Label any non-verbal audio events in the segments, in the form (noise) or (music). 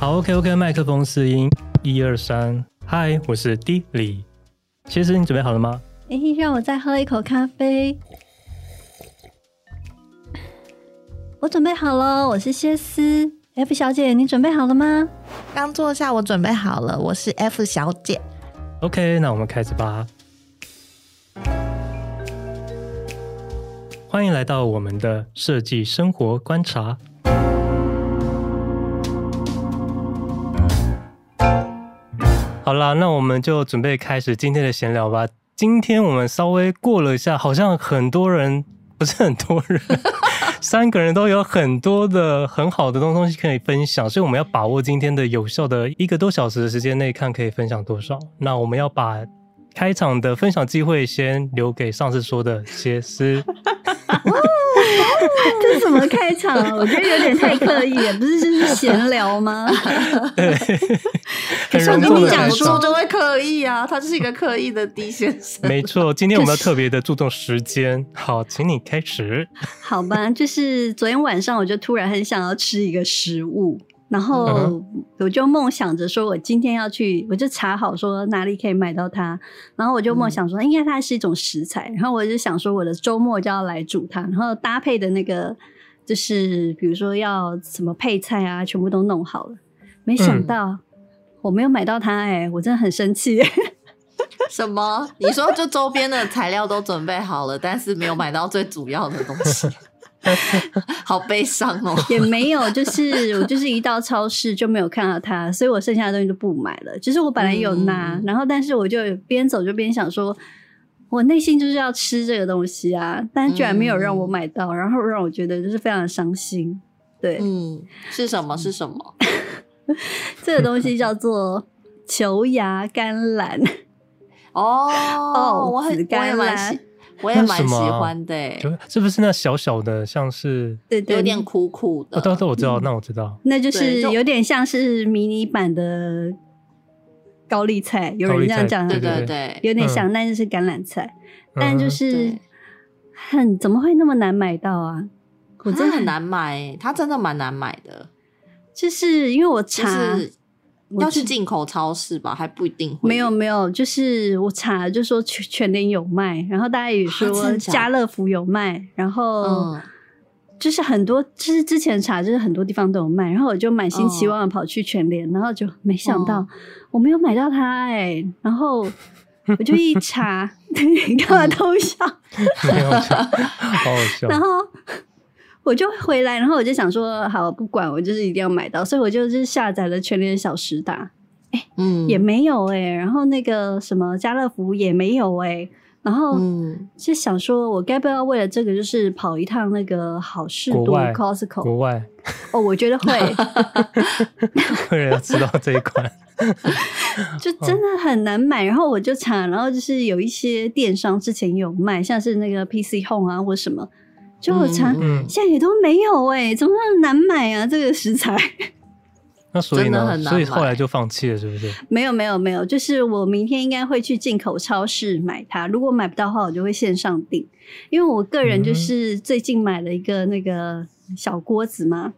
好，OK，OK，麦克风试音，一二三，嗨，我是 D 李，其实你准备好了吗？哎，让我再喝一口咖啡。我准备好了，我是谢斯。F 小姐，你准备好了吗？刚坐下，我准备好了，我是 F 小姐。OK，那我们开始吧。欢迎来到我们的设计生活观察。好啦，那我们就准备开始今天的闲聊吧。今天我们稍微过了一下，好像很多人，不是很多人，(laughs) 三个人都有很多的很好的东东西可以分享，所以我们要把握今天的有效的一个多小时的时间内，看可以分享多少。那我们要把开场的分享机会先留给上次说的谢思。(laughs) 这是什么开场啊？(laughs) 我觉得有点太刻意了，不是就是闲聊吗？(laughs) 对，可是我跟你讲说就会刻意啊，他就是一个刻意的 D 先生。没错，今天我们要特别的注重时间。好，请你开始。好吧，就是昨天晚上我就突然很想要吃一个食物。然后我就梦想着说，我今天要去，我就查好说哪里可以买到它。然后我就梦想说，应该它是一种食材。然后我就想说，我的周末就要来煮它，然后搭配的那个就是比如说要什么配菜啊，全部都弄好了。没想到我没有买到它，哎，我真的很生气。(laughs) 什么？你说就周边的材料都准备好了，但是没有买到最主要的东西。(laughs) 好悲伤哦，(laughs) 也没有，就是我就是一到超市就没有看到它，所以我剩下的东西就不买了。就是我本来有拿，嗯、然后但是我就边走就边想说，我内心就是要吃这个东西啊，但居然没有让我买到，嗯、然后让我觉得就是非常的伤心。对，嗯，是什么？是什么？(laughs) 这个东西叫做球芽甘蓝。哦哦，我很甘蓝。我也蛮喜欢的、欸，是不是那小小的，像是对，对，有点苦苦的。哦，对对，我知道，嗯、那我知道，那就是有点像是迷你版的高丽菜，有人这样讲，对对对，有点像，那就是橄榄菜，嗯、但就是很怎么会那么难买到啊？我真的很难买、欸，它真的蛮难买的，就是因为我查。就是要去进口超市吧，还不一定会。没有没有，就是我查，就说全全联有卖，然后大家也说家乐福有卖，然后就是很多，就是之前查，就是很多地方都有卖，然后我就满心期望的跑去全联，然后就没想到我没有买到它，哎，然后我就一查，(laughs) 你干嘛偷笑？(laughs) (laughs) 没有笑，好好笑。然后。我就回来，然后我就想说，好，不管，我就是一定要买到，所以我就是下载了全联小时达，哎、欸，嗯，也没有哎、欸，然后那个什么家乐福也没有哎、欸，然后就想说，我该不要为了这个就是跑一趟那个好事多 Costco 国外哦，我觉得会，(laughs) 为了要知道这一款，(laughs) 就真的很难买，然后我就查，然后就是有一些电商之前有卖，像是那个 PC Home 啊或什么。就我查，嗯、现在也都没有哎、欸，怎么那么难买啊？这个食材，(laughs) 那所以呢？所以后来就放弃了，是不是？没有没有没有，就是我明天应该会去进口超市买它。如果买不到的话，我就会线上订。因为我个人就是最近买了一个那个小锅子嘛，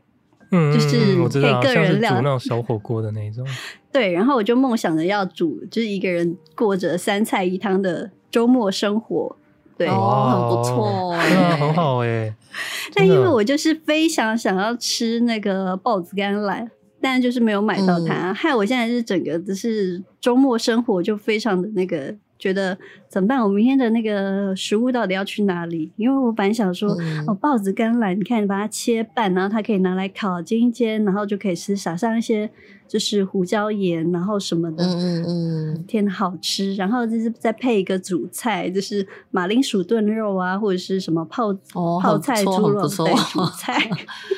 嗯，就是可以个人料煮那种小火锅的那种。(laughs) 对，然后我就梦想着要煮，就是一个人过着三菜一汤的周末生活。对，哦，很不错，对啊，很好哎。(laughs) 但因为我就是非常想要吃那个豹子甘蓝，但就是没有买到它，嗯、害我现在是整个就是周末生活就非常的那个。觉得怎么办？我明天的那个食物到底要去哪里？因为我本来想说，嗯、哦，豹子甘蓝，你看你把它切半，然后它可以拿来烤煎一煎，然后就可以吃，撒上一些就是胡椒盐，然后什么的，嗯嗯嗯，天好吃。然后就是再配一个主菜，就是马铃薯炖肉啊，或者是什么泡、哦、泡菜猪肉对主 (laughs) 菜。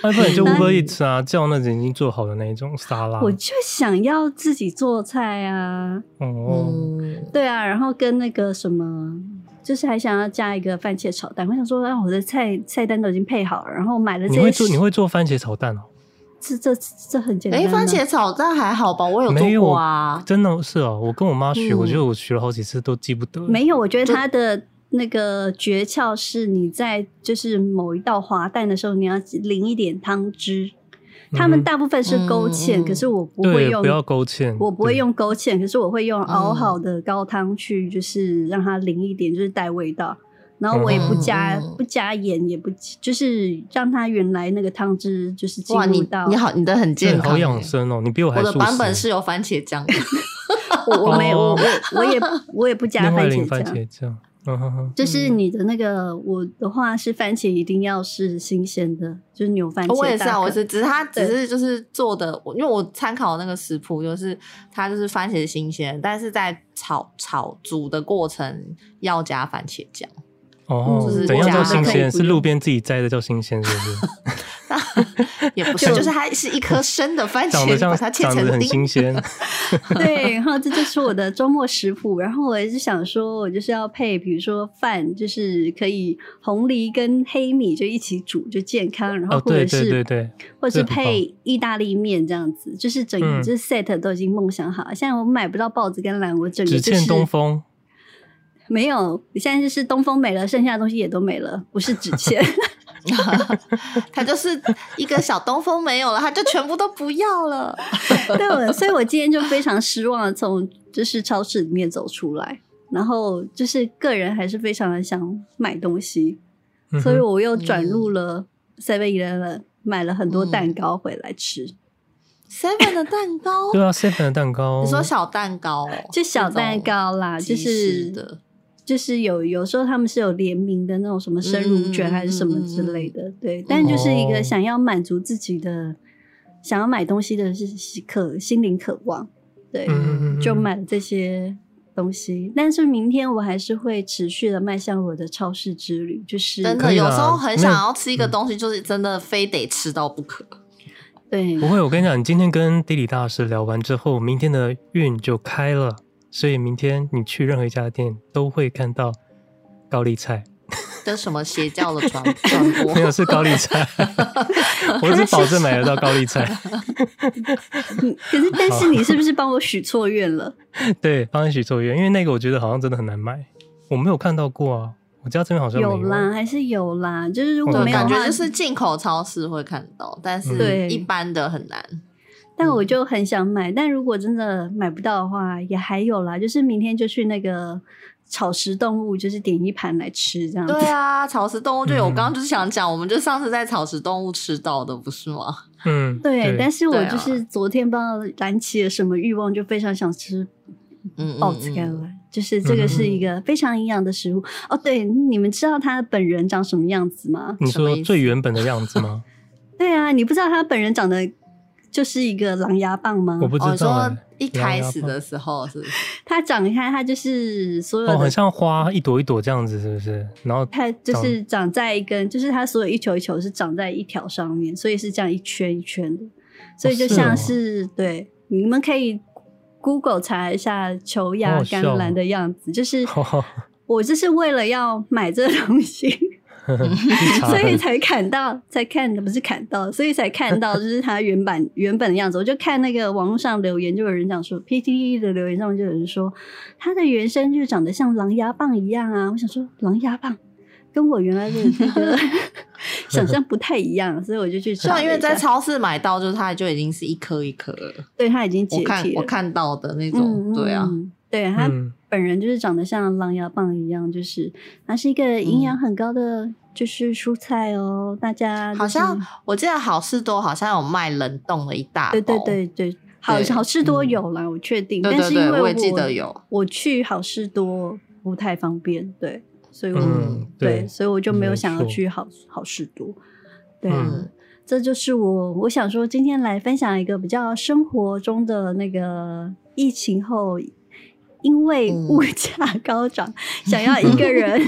那不然就 Uber Eats 啊，叫那种已经做好的那种沙拉。我就想要自己做菜啊，哦，嗯、对啊，然后。跟那个什么，就是还想要加一个番茄炒蛋。我想说，啊，我的菜菜单都已经配好了，然后买了这些。你会做你会做番茄炒蛋哦？这这这很简单。哎，番茄炒蛋还好吧？我有做过啊，真的是哦。我跟我妈学，嗯、我觉得我学了好几次都记不得。没有，我觉得它的那个诀窍是你在就是某一道滑蛋的时候，你要淋一点汤汁。他们大部分是勾芡，嗯、可是我不会用，不要勾芡，我不会用勾芡，可是我会用熬好的高汤去，就是让它淋一点，就是带味道。然后我也不加、嗯、不加盐，也不就是让它原来那个汤汁就是进入到。你好，你的很健康，好养生哦。你比我还。我的版本是有番茄酱的，(laughs) (laughs) 我我没有，我我我也我也不加番茄酱。就是你的那个，我的话是番茄一定要是新鲜的，就是牛番茄。我也是啊，我是，只是它只是就是做的，对因为我参考那个食谱，就是它就是番茄新鲜，但是在炒炒煮的过程要加番茄酱。哦，就是怎样叫新鲜？是路边自己摘的叫新鲜，是不是？(laughs) 也不是，就是它是一颗生的番茄，把它切成丁，很新鲜。(laughs) 对，然后这就是我的周末食谱。然后我也是想说，我就是要配，比如说饭，就是可以红梨跟黑米就一起煮，就健康。然后或者是、哦、对对对对，或者是配意大利面这样子，就是整个这 set 都已经梦想好了。现在我买不到豹子跟蓝，我整个就是。只欠东风。没有，现在就是东风没了，剩下的东西也都没了，不是只欠，(laughs) 他就是一个小东风没有了，他就全部都不要了。(laughs) 对，所以我今天就非常失望的从就是超市里面走出来，然后就是个人还是非常的想买东西，嗯、所以我又转入了 Seven Eleven 买了很多蛋糕回来吃。Seven 的蛋糕？对啊，Seven 的蛋糕。你说小蛋糕、哦？就小蛋糕啦，就是的。就是有有时候他们是有联名的那种什么生乳卷还是什么之类的，嗯、对。但就是一个想要满足自己的、哦、想要买东西的是渴心灵渴望，对，嗯、就买了这些东西。但是明天我还是会持续的迈向我的超市之旅，就是真的有时候很想要吃一个东西，就是真的非得吃到不可。对，不会，我跟你讲，你今天跟地理大师聊完之后，明天的运就开了。所以明天你去任何一家店都会看到高丽菜，(laughs) 的什么邪教的传 (laughs) 传播？没有，是高丽菜，(laughs) 我是保证买得到高丽菜。可是，但是你是不是帮我许错愿了？对，帮你许错愿，因为那个我觉得好像真的很难买，我没有看到过啊。我家这边好像有啦，还是有啦。就是如果没有，感觉就是进口超市会看到，但是一般的很难。但我就很想买，但如果真的买不到的话，也还有啦，就是明天就去那个草食动物，就是点一盘来吃这样子。对 (laughs) 啊，草食动物就有，我刚刚就是想讲，我们就上次在草食动物吃到的，不是吗？嗯，对。对但是我就是昨天不知道燃起了什么欲望，就非常想吃豹子甘蓝，就是这个是一个非常营养的食物。哦，对，你们知道他本人长什么样子吗？你说最原本的样子吗？(laughs) 对啊，你不知道他本人长得。就是一个狼牙棒吗？我不知道、欸。哦、说一开始的时候是，是，它长开，它就是所有的，哦，很像花一朵一朵这样子，是不是？然后它就是长在一根，就是它所有一球一球是长在一条上面，所以是这样一圈一圈的，所以就像是，是哦，对，你们可以 Google 查一下球芽甘蓝的样子，就是 (laughs) 我就是为了要买这个东西。(laughs) (laughs) 所以才砍到，才看的不是砍到，所以才看到 (laughs) 就是它原版原本的样子。我就看那个网络上留言，就有人讲说，PTE 的留言上面就有人说，它的原生就长得像狼牙棒一样啊。我想说，狼牙棒跟我原来的那个想象不太一样，所以我就去查。因为在超市买到，就是它就已经是一颗一颗了。对，它已经解体了。我看到的那种，嗯、对啊，对它。嗯本人就是长得像狼牙棒一样，就是它是一个营养很高的就是蔬菜哦。嗯、大家、就是、好像我记得好事多好像有卖冷冻的一大包，对对对对，好好事多有啦，嗯、我确定。对对对，但是因为我，记得有，我去好事多不太方便，对，所以我、嗯、对，对，所以我就没有想要去好好事多。对啊，嗯、这就是我我想说，今天来分享一个比较生活中的那个疫情后。因为物价高涨，嗯、想要一个人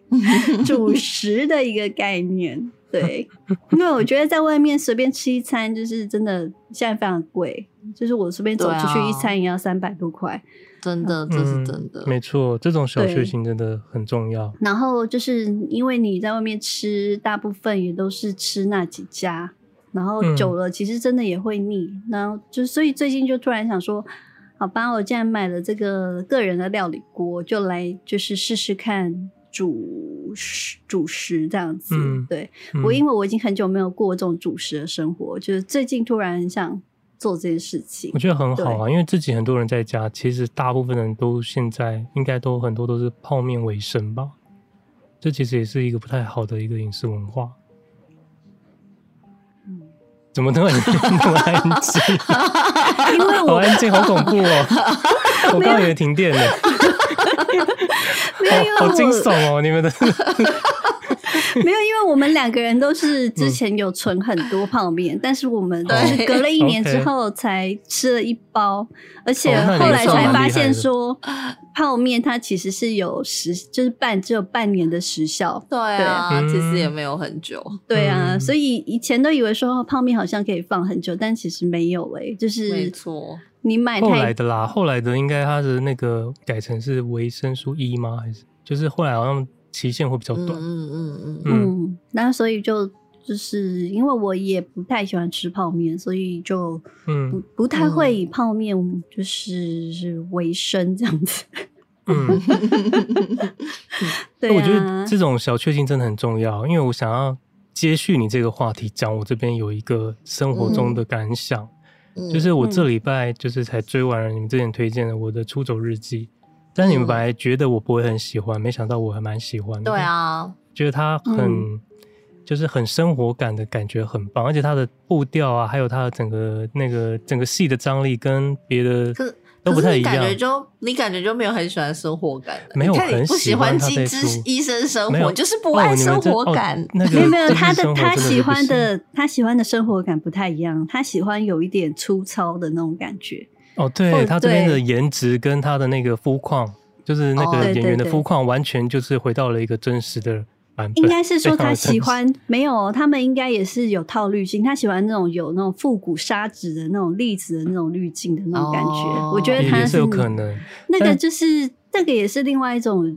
(laughs) 主食的一个概念，对，因为我觉得在外面随便吃一餐，就是真的现在非常贵，就是我随便走出去一餐也要三百多块，真的，这是真的，嗯、没错，这种小确幸真的很重要。然后就是因为你在外面吃，大部分也都是吃那几家。然后久了其实真的也会腻。嗯、然后就所以最近就突然想说，好吧，我既然买了这个个人的料理锅，就来就是试试看煮食主食这样子。嗯、对、嗯、我，因为我已经很久没有过这种主食的生活，就是最近突然很想做这件事情。我觉得很好啊，因为自己很多人在家，其实大部分人都现在应该都很多都是泡面为生吧。这其实也是一个不太好的一个饮食文化。嗯，怎么突然那么安静？因为我好安静，好恐怖哦！(laughs) 我刚刚以为停电了。(laughs) 没有，好惊悚哦！你们的。没有，因为我们两个人都是之前有存很多泡面，嗯、但是我们就是隔了一年之后才吃了一包，而且后来才发现说，泡面它其实是有时就是半只有半年的时效。对啊，对其实也没有很久。对啊，所以以前都以为说泡面好像可以放很久，但其实没有诶、欸，就是没错，你买后来的啦，后来的应该它的那个改成是维生素 E 吗？还是就是后来好像。期限会比较短，嗯嗯嗯。嗯。嗯，那所以就就是因为我也不太喜欢吃泡面，所以就嗯。不不太会以泡面就是是为生这样子，(laughs) 嗯，对啊，我觉得这种小确幸真的很重要，因为我想要接续你这个话题，讲我这边有一个生活中的感想，嗯、就是我这礼拜就是才追完了你们之前推荐的我的出走日记。但你们本来觉得我不会很喜欢，嗯、没想到我还蛮喜欢的。对啊，觉得它很、嗯、就是很生活感的感觉很棒，而且它的步调啊，还有它的整个那个整个戏的张力跟别的都不太一样。感觉就你感觉就没有很喜欢生活感，没有很不喜欢机智医生生活，就是不爱生活感。哦那个、没有没有，他的他喜欢的他喜欢的生活感不太一样，他喜欢有一点粗糙的那种感觉。哦，对，他这边的颜值跟他的那个肤况，就是那个演员的肤况，完全就是回到了一个真实的版本。应该是说他喜欢没有，他们应该也是有套滤镜，他喜欢那种有那种复古砂纸的那种粒子的那种滤镜的那种感觉。哦、我觉得他是，是有可能，那个就是但那个也是另外一种，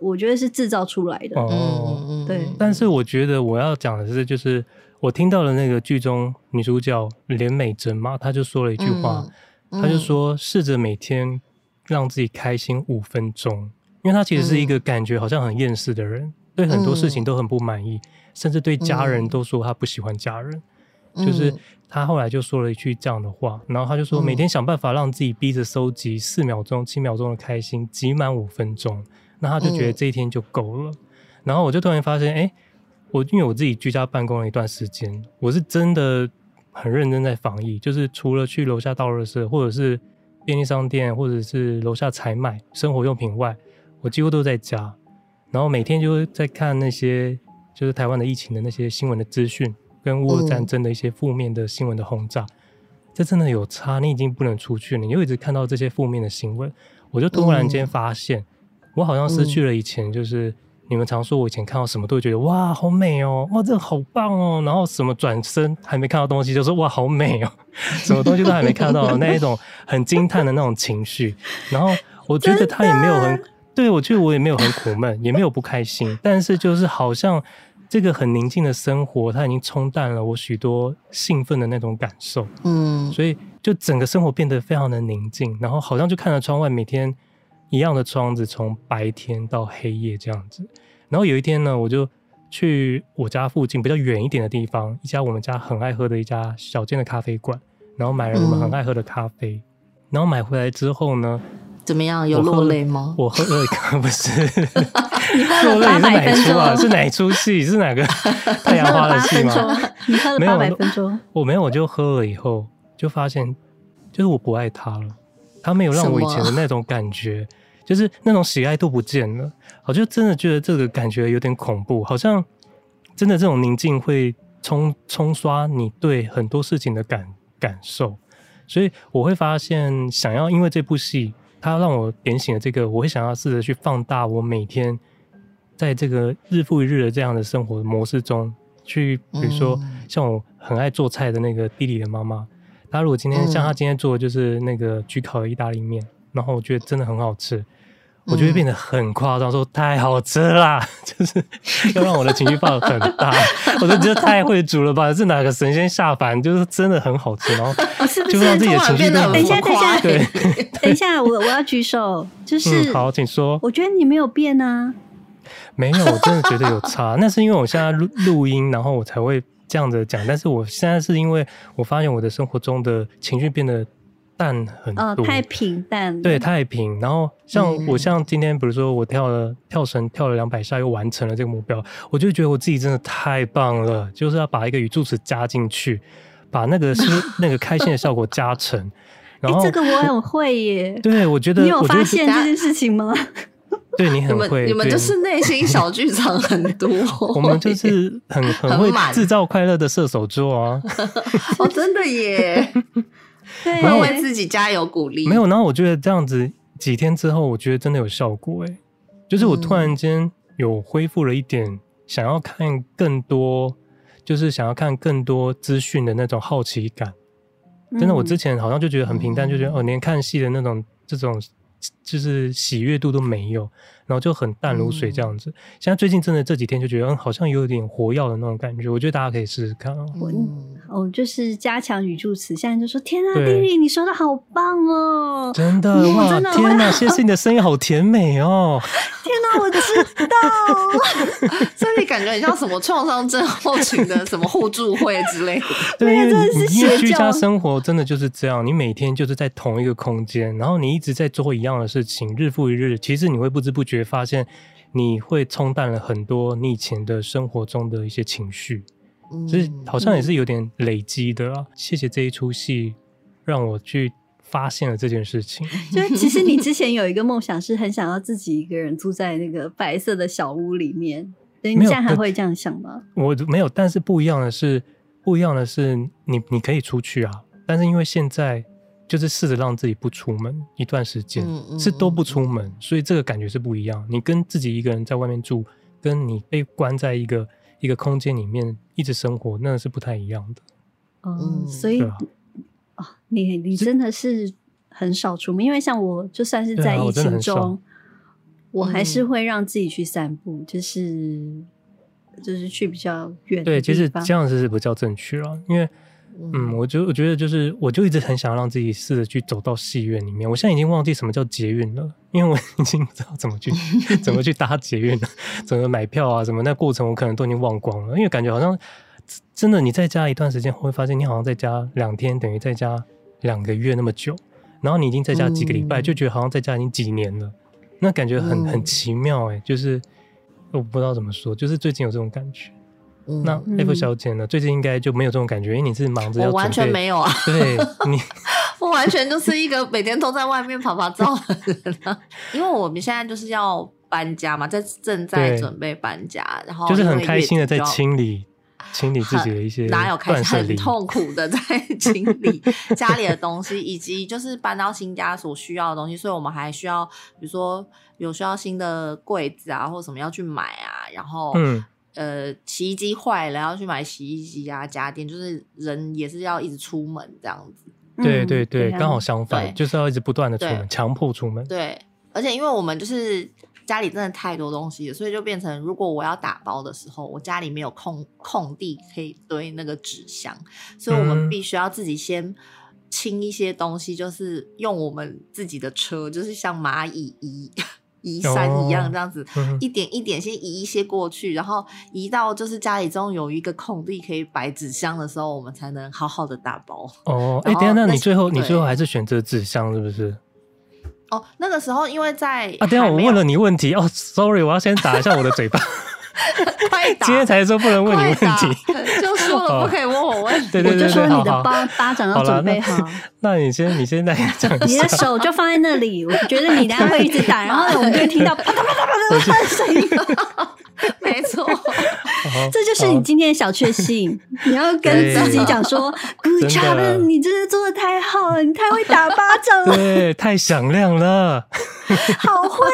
我觉得是制造出来的。哦，对。但是我觉得我要讲的是，就是我听到了那个剧中女主角连美珍嘛，她就说了一句话。嗯他就说：“试着每天让自己开心五分钟，因为他其实是一个感觉好像很厌世的人，嗯、对很多事情都很不满意，嗯、甚至对家人都说他不喜欢家人。嗯、就是他后来就说了一句这样的话，然后他就说每天想办法让自己逼着收集四秒钟、七秒钟的开心，集满五分钟，那他就觉得这一天就够了。嗯、然后我就突然发现，哎，我因为我自己居家办公了一段时间，我是真的。”很认真在防疫，就是除了去楼下倒垃圾，或者是便利商店，或者是楼下采买生活用品外，我几乎都在家。然后每天就在看那些就是台湾的疫情的那些新闻的资讯，跟乌俄战争的一些负面的新闻的轰炸。嗯、这真的有差，你已经不能出去了，你又一直看到这些负面的新闻，我就突然间发现，嗯、我好像失去了以前就是。你们常说，我以前看到什么都会觉得哇，好美哦，哇，这个好棒哦。然后什么转身还没看到东西，就说哇，好美哦。(laughs) 什么东西都还没看到，那一种很惊叹的那种情绪。然后我觉得他也没有很，对，我觉得我也没有很苦闷，也没有不开心。但是就是好像这个很宁静的生活，它已经冲淡了我许多兴奋的那种感受。嗯，所以就整个生活变得非常的宁静。然后好像就看着窗外，每天。一样的窗子，从白天到黑夜这样子。然后有一天呢，我就去我家附近比较远一点的地方，一家我们家很爱喝的一家小间的咖啡馆，然后买了我们很爱喝的咖啡。嗯、然后买回来之后呢，怎么样？有落泪吗？我喝了一个，不是，(laughs) 落泪是哪出啊？是哪出戏？是哪个 (laughs) 太阳花的戏吗？你喝了八百分钟？我没有，我就喝了以后就发现，就是我不爱他了。他没有让我以前的那种感觉。就是那种喜爱度不见了，我就真的觉得这个感觉有点恐怖，好像真的这种宁静会冲冲刷你对很多事情的感感受，所以我会发现，想要因为这部戏，它让我点醒了这个，我会想要试着去放大我每天在这个日复一日的这样的生活模式中，去比如说像我很爱做菜的那个弟弟的妈妈，她如果今天像她今天做的就是那个焗烤的意大利面。然后我觉得真的很好吃，我就会变得很夸张，说太好吃啦，(laughs) 就是要让我的情绪放很大。我就觉得太会煮了吧，是哪个神仙下凡？就是真的很好吃，然后就让自己的情绪变得等一下，等一下，对，(laughs) 等一下，我我要举手，就是、嗯、好，请说。我觉得你没有变啊，没有，我真的觉得有差。那是因为我现在录录音，然后我才会这样子讲。但是我现在是因为我发现我的生活中的情绪变得。淡很多，哦，太平淡，对，太平。然后像我，像今天，比如说我跳了跳绳，跳了两百下，又完成了这个目标，我就觉得我自己真的太棒了。就是要把一个语助词加进去，把那个是 (laughs) 那个开心的效果加成。然后、欸、这个我很会耶。对，我觉得你有发现这件事情吗？(laughs) 对你很会，你们，你们就是内心小剧场很多。(laughs) 我们就是很很会制造快乐的射手座啊！哦，真的耶。对，会为自己加油鼓励。没有，然后我觉得这样子几天之后，我觉得真的有效果哎，就是我突然间有恢复了一点想要看更多，就是想要看更多资讯的那种好奇感。真的，我之前好像就觉得很平淡，就觉得哦，连看戏的那种这种。就是喜悦度都没有，然后就很淡如水这样子。现在最近真的这几天就觉得，嗯，好像有点活跃的那种感觉。我觉得大家可以试试看哦。哦，就是加强语助词，现在就说：“天啊，丽丽，你说的好棒哦！”真的哇，真的天哪，谢谢你的声音好甜美哦！(laughs) 天哪，我知道，(laughs) 所以感觉很像什么创伤症候群的什么互助会之类的。(laughs) 对，因为因为居家生活真的就是这样，你每天就是在同一个空间，然后你一直在做一样的事情，日复一日，其实你会不知不觉发现，你会冲淡了很多你以前的生活中的一些情绪，所以好像也是有点累积的啊。谢谢这一出戏，让我去发现了这件事情。(laughs) 就是其实你之前有一个梦想，是很想要自己一个人住在那个白色的小屋里面，对，你现在还会这样想吗？我没有，但是不一样的是，不一样的是，你你可以出去啊，但是因为现在。就是试着让自己不出门一段时间，嗯嗯、是都不出门，所以这个感觉是不一样。你跟自己一个人在外面住，跟你被关在一个一个空间里面一直生活，那是不太一样的。嗯，所以啊、哦，你你真的是很少出门，因为像我就算是在疫情中，我，我还是会让自己去散步，就是就是去比较远的地方。对，其实这样子是不叫正确了，因为。嗯，我就我觉得就是，我就一直很想让自己试着去走到戏院里面。我现在已经忘记什么叫捷运了，因为我 (laughs) 已经不知道怎么去 (laughs) 怎么去搭捷运了，怎么买票啊，什么那过程我可能都已经忘光了。因为感觉好像真的，你在家一段时间会发现，你好像在家两天等于在家两个月那么久，然后你已经在家几个礼拜，就觉得好像在家已经几年了，那感觉很很奇妙哎，就是我不知道怎么说，就是最近有这种感觉。那 F 小姐呢？最近应该就没有这种感觉，因为你是忙着要。我完全没有啊！对你，(laughs) 我完全就是一个每天都在外面跑跑照的人啊。因为我们现在就是要搬家嘛，在正在准备搬家，然后就是很开心的在清理清理自己的一些，哪有开心？很痛苦的在清理 (laughs) 家里的东西，以及就是搬到新家所需要的东西，所以我们还需要，比如说有需要新的柜子啊，或者什么要去买啊，然后嗯。呃，洗衣机坏了，要去买洗衣机啊，家电，就是人也是要一直出门这样子。对对对，刚好相反，就是要一直不断的出门，强迫出门。对，而且因为我们就是家里真的太多东西了，所以就变成如果我要打包的时候，我家里没有空空地可以堆那个纸箱，所以我们必须要自己先清一些东西，就是用我们自己的车，就是像蚂蚁移。移山一样这样子，哦、一点一点先移一些过去，然后移到就是家里中有一个空地可以摆纸箱的时候，我们才能好好的打包。哦，哎、欸，等下，那你最后你最后还是选择纸箱是不是？哦，那个时候因为在啊，等下我问了你问题哦，sorry，我要先打一下我的嘴巴。(laughs) (laughs) 今天才说不能问你问题，就说了不可以问我问题。对对对，对，我就说你的巴巴掌要准备好。那，那你先，你现在讲。你的手就放在那里，我觉得你等下会一直打，然后我们就会听到啪嗒啪嗒啪嗒的声音。这就是你今天的小确幸。(laughs) 你要跟自己讲说：(laughs) “Good job，你真的做的太好了，你太会打巴掌了，对，太响亮了，(laughs) 好会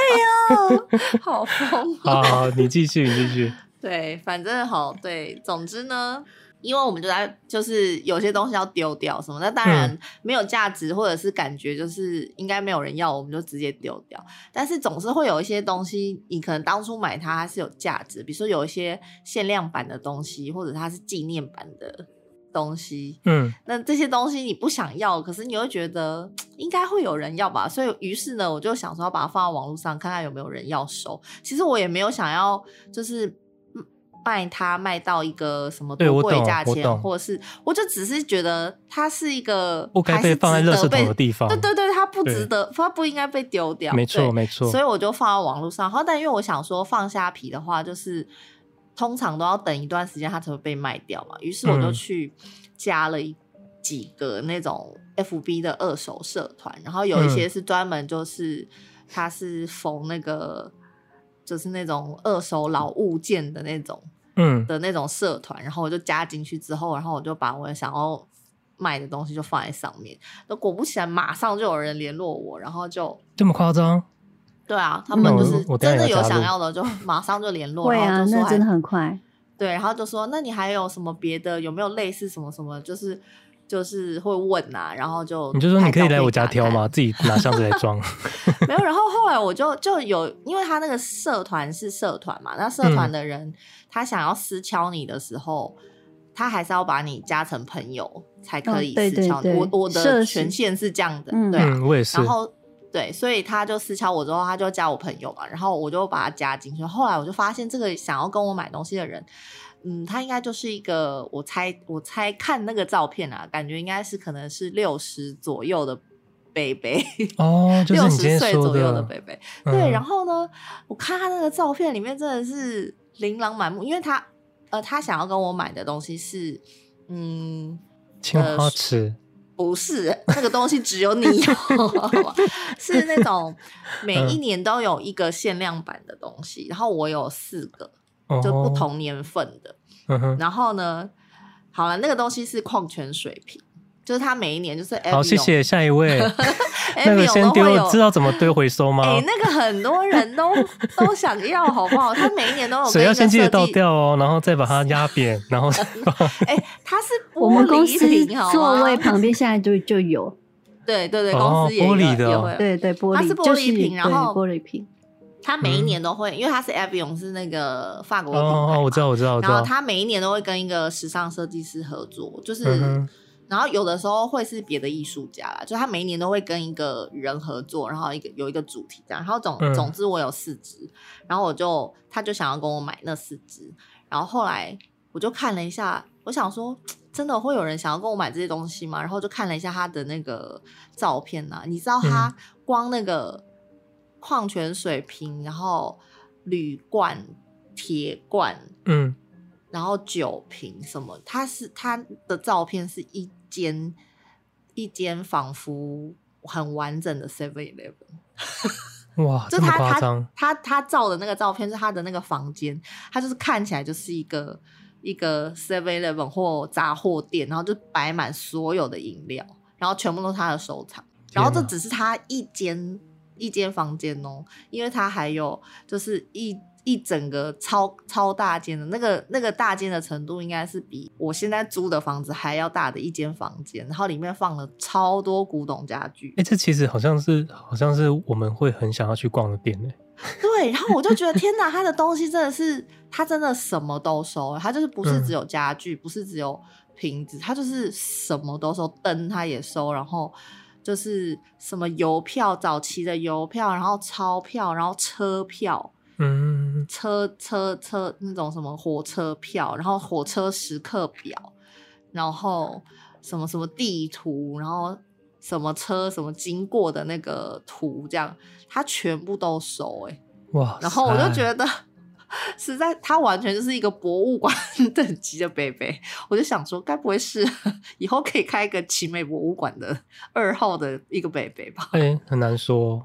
哦，好疯。”好，好，你继续，你继续。对，反正好，对，总之呢，因为我们就在就是有些东西要丢掉什么，那当然没有价值，或者是感觉就是应该没有人要，我们就直接丢掉。但是总是会有一些东西，你可能当初买它，它是有价值，比如说有一些限量版的东西，或者它是纪念版的东西。嗯，那这些东西你不想要，可是你又觉得应该会有人要吧，所以于是呢，我就想说要把它放到网络上，看看有没有人要收。其实我也没有想要，就是。卖它卖到一个什么多贵价钱，或者是我就只是觉得它是一个不该被放在垃圾桶的地方。对对对，它不值得，它不应该被丢掉。没错没错，所以我就放到网络上。好，但因为我想说放虾皮的话，就是通常都要等一段时间它才会被卖掉嘛。于是我就去加了一几个那种 FB 的二手社团，然后有一些是专门就是它是缝那个。就是那种二手老物件的那种，嗯，的那种社团，然后我就加进去之后，然后我就把我想要卖的东西就放在上面。那果不其然，马上就有人联络我，然后就这么夸张？对啊，他们就是真的有想要的，就马上就联络。对啊，那真的很快。对，然后就说，那你还有什么别的？有没有类似什么什么？就是。就是会问呐、啊，然后就你就说你可以来我家挑吗？自己拿箱子来装。(laughs) 没有，然后后来我就就有，因为他那个社团是社团嘛，那社团的人、嗯、他想要私敲你的时候，他还是要把你加成朋友才可以私敲你。哦、对对对，我我的权限是这样的，嗯、对、啊嗯，我也是。然后对，所以他就私敲我之后，他就加我朋友嘛，然后我就把他加进去。后来我就发现，这个想要跟我买东西的人。嗯，他应该就是一个，我猜，我猜看那个照片啊，感觉应该是可能是六十左右的贝贝哦，六十岁左右的贝贝。嗯、对，然后呢，我看他那个照片里面真的是琳琅满目，因为他呃，他想要跟我买的东西是嗯，青花瓷、呃，不是那个东西只有你有，(laughs) 是那种每一年都有一个限量版的东西，嗯、然后我有四个。就不同年份的，哦、然后呢，好了，那个东西是矿泉水瓶，就是它每一年就是。好，谢谢下一位。(laughs) (laughs) 那个先丢，知道怎么丢回收吗？哎、欸，那个很多人都都想要，好不好？他每一年都有。水要先记得倒掉哦，然后再把它压扁，然后。(laughs) 哎、欸，它是我们公司座位旁边现在就就有。对对对，公司也有、哦、玻璃的、哦，对对玻璃，它是玻璃瓶，然后玻璃瓶。他每一年都会，嗯、因为他是 Avion 是那个法国品牌哦，我知道，我知道，然后他每一年都会跟一个时尚设计师合作，就是，嗯、然后有的时候会是别的艺术家啦，就他每一年都会跟一个人合作，然后一个有一个主题这样，然后总、嗯、总之我有四只，然后我就他就想要跟我买那四只，然后后来我就看了一下，我想说真的会有人想要跟我买这些东西吗？然后就看了一下他的那个照片呐、啊，你知道他光那个。矿泉水瓶，然后铝罐、铁罐，嗯，然后酒瓶什么，他是他的照片是一间一间仿佛很完整的 Seven Eleven，哇，就他他他他他照的那个照片是他的那个房间，他就是看起来就是一个一个 Seven Eleven 或杂货店，然后就摆满所有的饮料，然后全部都是他的收藏，然后这只是他一间。一间房间哦，因为它还有就是一一整个超超大间的那个那个大间的程度，应该是比我现在租的房子还要大的一间房间，然后里面放了超多古董家具。哎、欸，这其实好像是好像是我们会很想要去逛的店呢。(laughs) 对，然后我就觉得天哪，他的东西真的是他真的什么都收，他就是不是只有家具，嗯、不是只有瓶子，他就是什么都收，灯他也收，然后。就是什么邮票，早期的邮票，然后钞票，然后车票，嗯，车车车那种什么火车票，然后火车时刻表，然后什么什么地图，然后什么车什么经过的那个图，这样他全部都收哎、欸，哇！然后我就觉得。(laughs) 实在，他完全就是一个博物馆 (laughs) 等级的北北，我就想说，该不会是 (laughs) 以后可以开一个奇美博物馆的二号的一个北北吧？哎、很难说。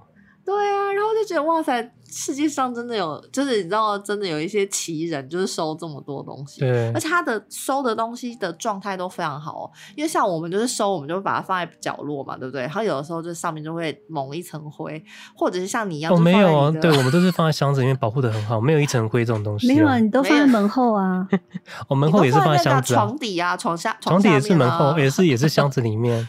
对啊，然后就觉得哇塞，世界上真的有，就是你知道，真的有一些奇人，就是收这么多东西，对，而且他的收的东西的状态都非常好哦。因为像我们就是收，我们就会把它放在角落嘛，对不对？他有的时候就上面就会蒙一层灰，或者是像你一样，哦，没有啊，对，我们都是放在箱子里面保护的很好，没有一层灰这种东西。没有啊，你都放在门后啊。我 (laughs) 门后也是放在箱子啊，床底啊，床下，床底也是门后，也是也是箱子里面。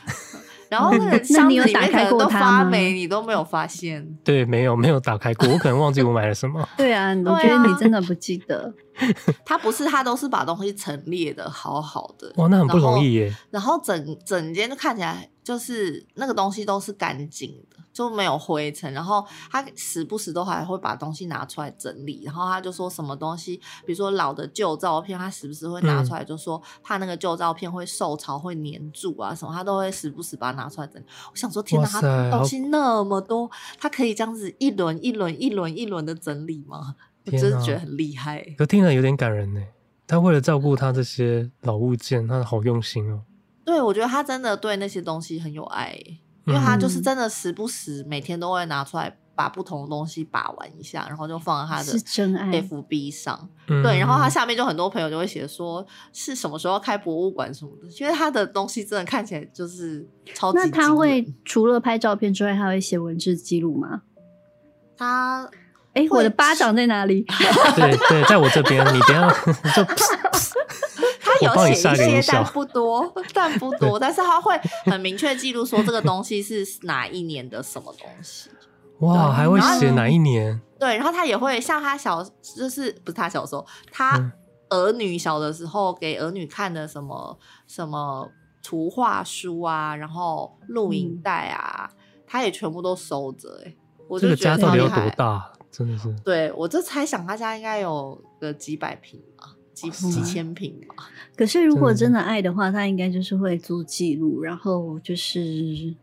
然后那个 (laughs) 箱子里面可能都发霉，你都没有发现？对，没有没有打开过，我可能忘记我买了什么。(laughs) 对啊，我觉得你真的不记得。(laughs) 他不是，他都是把东西陈列的好好的。哇，那很不容易耶。然后，然后整整间就看起来就是那个东西都是干净的。就没有灰尘，然后他时不时都还会把东西拿出来整理，然后他就说什么东西，比如说老的旧照片，他时不时会拿出来，就说怕那个旧照片会受潮会粘住啊什么，他都会时不时把它拿出来整理。我想说，天哪，他东西那么多，他可以这样子一轮一轮一轮一轮的整理吗？我真的觉得很厉害。可听了有点感人呢。他为了照顾他这些老物件，他好用心哦。对，我觉得他真的对那些东西很有爱。因为他就是真的时不时每天都会拿出来把不同的东西把玩一下，然后就放在他的真爱 FB 上，对，然后他下面就很多朋友就会写说是什么时候开博物馆什么的，因为他的东西真的看起来就是超级。那他会除了拍照片之外，他会写文字记录吗？他哎，我的巴掌在哪里？(laughs) 对对，在我这边，你等下就。(laughs) 他有写一些，但不多，但不多。但是他会很明确记录说这个东西是哪一年的什么东西。哇，还会写哪一年？对，然后他也会像他小，就是不是他小时候，他儿女小的时候给儿女看的什么什么图画书啊，然后录影带啊，他也全部都收着。哎，我就觉得这个家到底有多大？真的是。对，我就猜想他家应该有个几百平吧。几几千平吧，可是如果真的爱的话，他应该就是会做记录，然后就是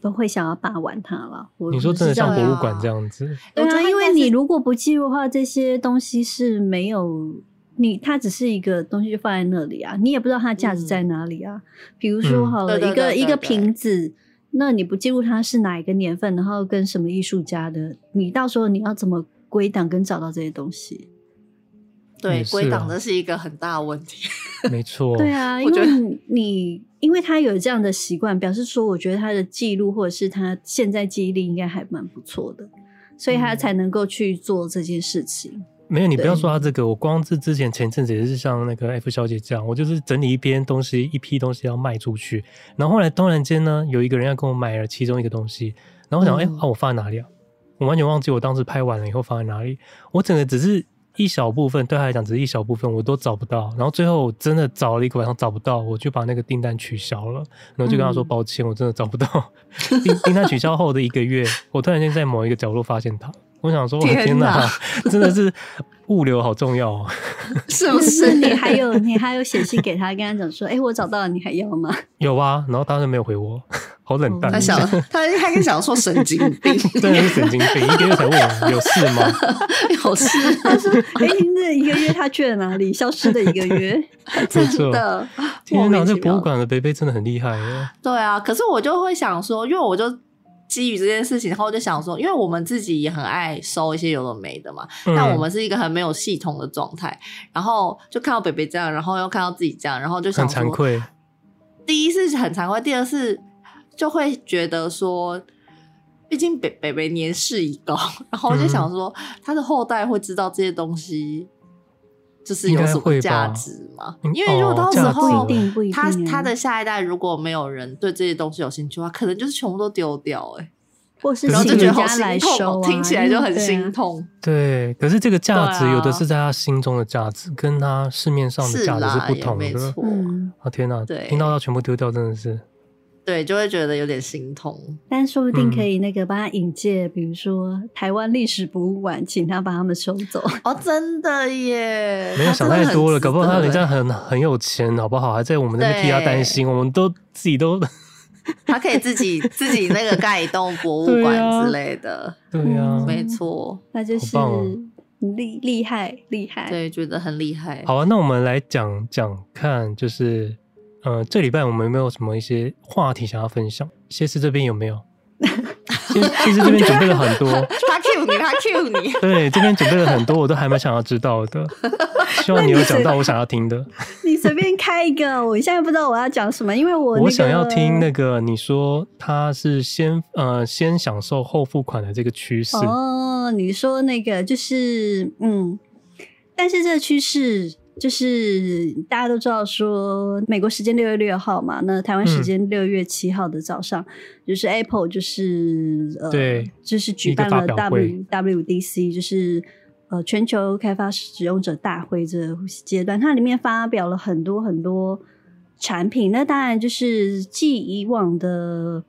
都会想要把玩它了。你说真的像博物馆这样子？对啊，因为你如果不记录的话，这些东西是没有你，它只是一个东西就放在那里啊，你也不知道它价值在哪里啊。比如说好了，一个一个瓶子，那你不记录它是哪一个年份，然后跟什么艺术家的，你到时候你要怎么归档跟找到这些东西？对，归档的是一个很大的问题。(laughs) 没错。对啊，因为你因为他有这样的习惯，表示说，我觉得他的记录或者是他现在记忆力应该还蛮不错的，所以他才能够去做这件事情。嗯、没有，你不要说他这个，我光是之前前阵子也是像那个 F 小姐这样，我就是整理一篇东西，一批东西要卖出去，然后后来突然间呢，有一个人要跟我买了其中一个东西，然后我想，哎、嗯，啊，我放在哪里啊？我完全忘记我当时拍完了以后放在哪里，我整个只是。一小部分对他来讲只是一小部分，我都找不到。然后最后我真的找了一个晚上找不到，我就把那个订单取消了。然后就跟他说抱歉，我真的找不到。(laughs) 订订单取消后的一个月，我突然间在某一个角落发现它。我想说，我的天哪，真的是物流好重要哦 (laughs) (laughs) 是不是？你还有你还有写信给他，跟他讲说，哎，我找到了，你还要吗？有啊，然后当时没有回我。好冷淡，他想，他他跟想说神经病，(laughs) 真的是神经病，一个月才问我有事吗？有事。他说：“哎，那一个月他去了哪里？消失的一个月，真的。”天哪，这博物馆的贝贝真的很厉害耶。对啊，可是我就会想说，因为我就基于这件事情，然后我就想说，因为我们自己也很爱收一些有的没的嘛，但我们是一个很没有系统的状态，然后就看到北北这样，然后又看到自己这样，然后就想很惭愧。第一是很惭愧，第二是。就会觉得说，毕竟北北北年事已高，(laughs) 然后我就想说，他的后代会知道这些东西，就是有什么价值吗？因为如果到时候他他的下一代如果没有人对这些东西有兴趣的话，可能就是全部都丢掉，哎，或是请人家来收，听起来就很心痛。对，可是这个价值有的是在他心中的价值，跟他市面上的价值是不同的。没错，啊天哪，听到要全部丢掉，真的是。对，就会觉得有点心痛，但说不定可以那个帮他引荐，嗯、比如说台湾历史博物馆，请他把他们收走。(laughs) 哦，真的耶！没有想太多了，搞不好他人家很很有钱，好不好？还在我们那边替他担心，我们都自己都，(laughs) 他可以自己自己那个盖一栋博物馆之类的。对呀、啊，嗯、没错，那就是厉厉害厉害，对，觉得很厉害。好啊，那我们来讲讲看，就是。呃，这礼拜我们有没有什么一些话题想要分享？谢师这边有没有？(laughs) 其实这边准备了很多，(laughs) 他 Q 你，他 Q 你，(laughs) 对，这边准备了很多，我都还蛮想要知道的。希望你有讲到我想要听的。你随便开一个，我现在不知道我要讲什么，因为我、那个、我想要听那个你说他是先呃先享受后付款的这个趋势。哦，你说那个就是嗯，但是这个趋势。就是大家都知道说，美国时间六月六号嘛，那台湾时间六月七号的早上，嗯、就是 Apple 就是呃，对，就是举办了 W WDC，就是呃全球开发使用者大会这个阶段，它里面发表了很多很多产品，那当然就是继以往的。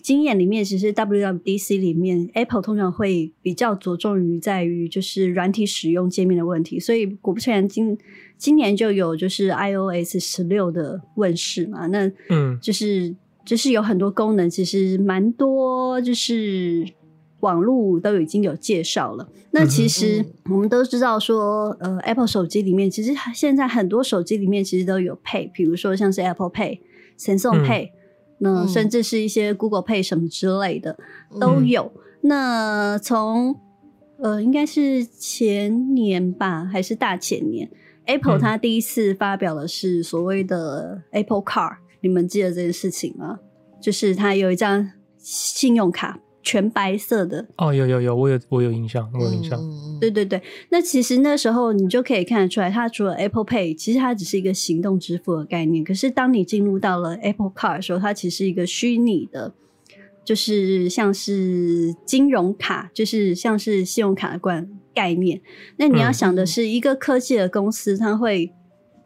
经验里面，其实 WWDC 里面，Apple 通常会比较着重于在于就是软体使用界面的问题，所以果不其然，今今年就有就是 iOS 十六的问世嘛，那嗯，就是就是有很多功能，其实蛮多，就是网络都已经有介绍了。那其实我们都知道说，呃，Apple 手机里面，其实现在很多手机里面其实都有 Pay，比如说像是 Apple Pay、Samsung Pay。嗯那甚至是一些 Google Pay 什么之类的、嗯、都有。那从呃，应该是前年吧，还是大前年，Apple 它第一次发表的是所谓的 Apple Card，嗯、你们记得这件事情吗？就是它有一张信用卡。全白色的哦，有有有，我有我有印象，我有印象。嗯、对对对，那其实那时候你就可以看得出来，它除了 Apple Pay，其实它只是一个行动支付的概念。可是当你进入到了 Apple Card 的时候，它其实是一个虚拟的，就是像是金融卡，就是像是信用卡的关概念。那你要想的是，一个科技的公司，它会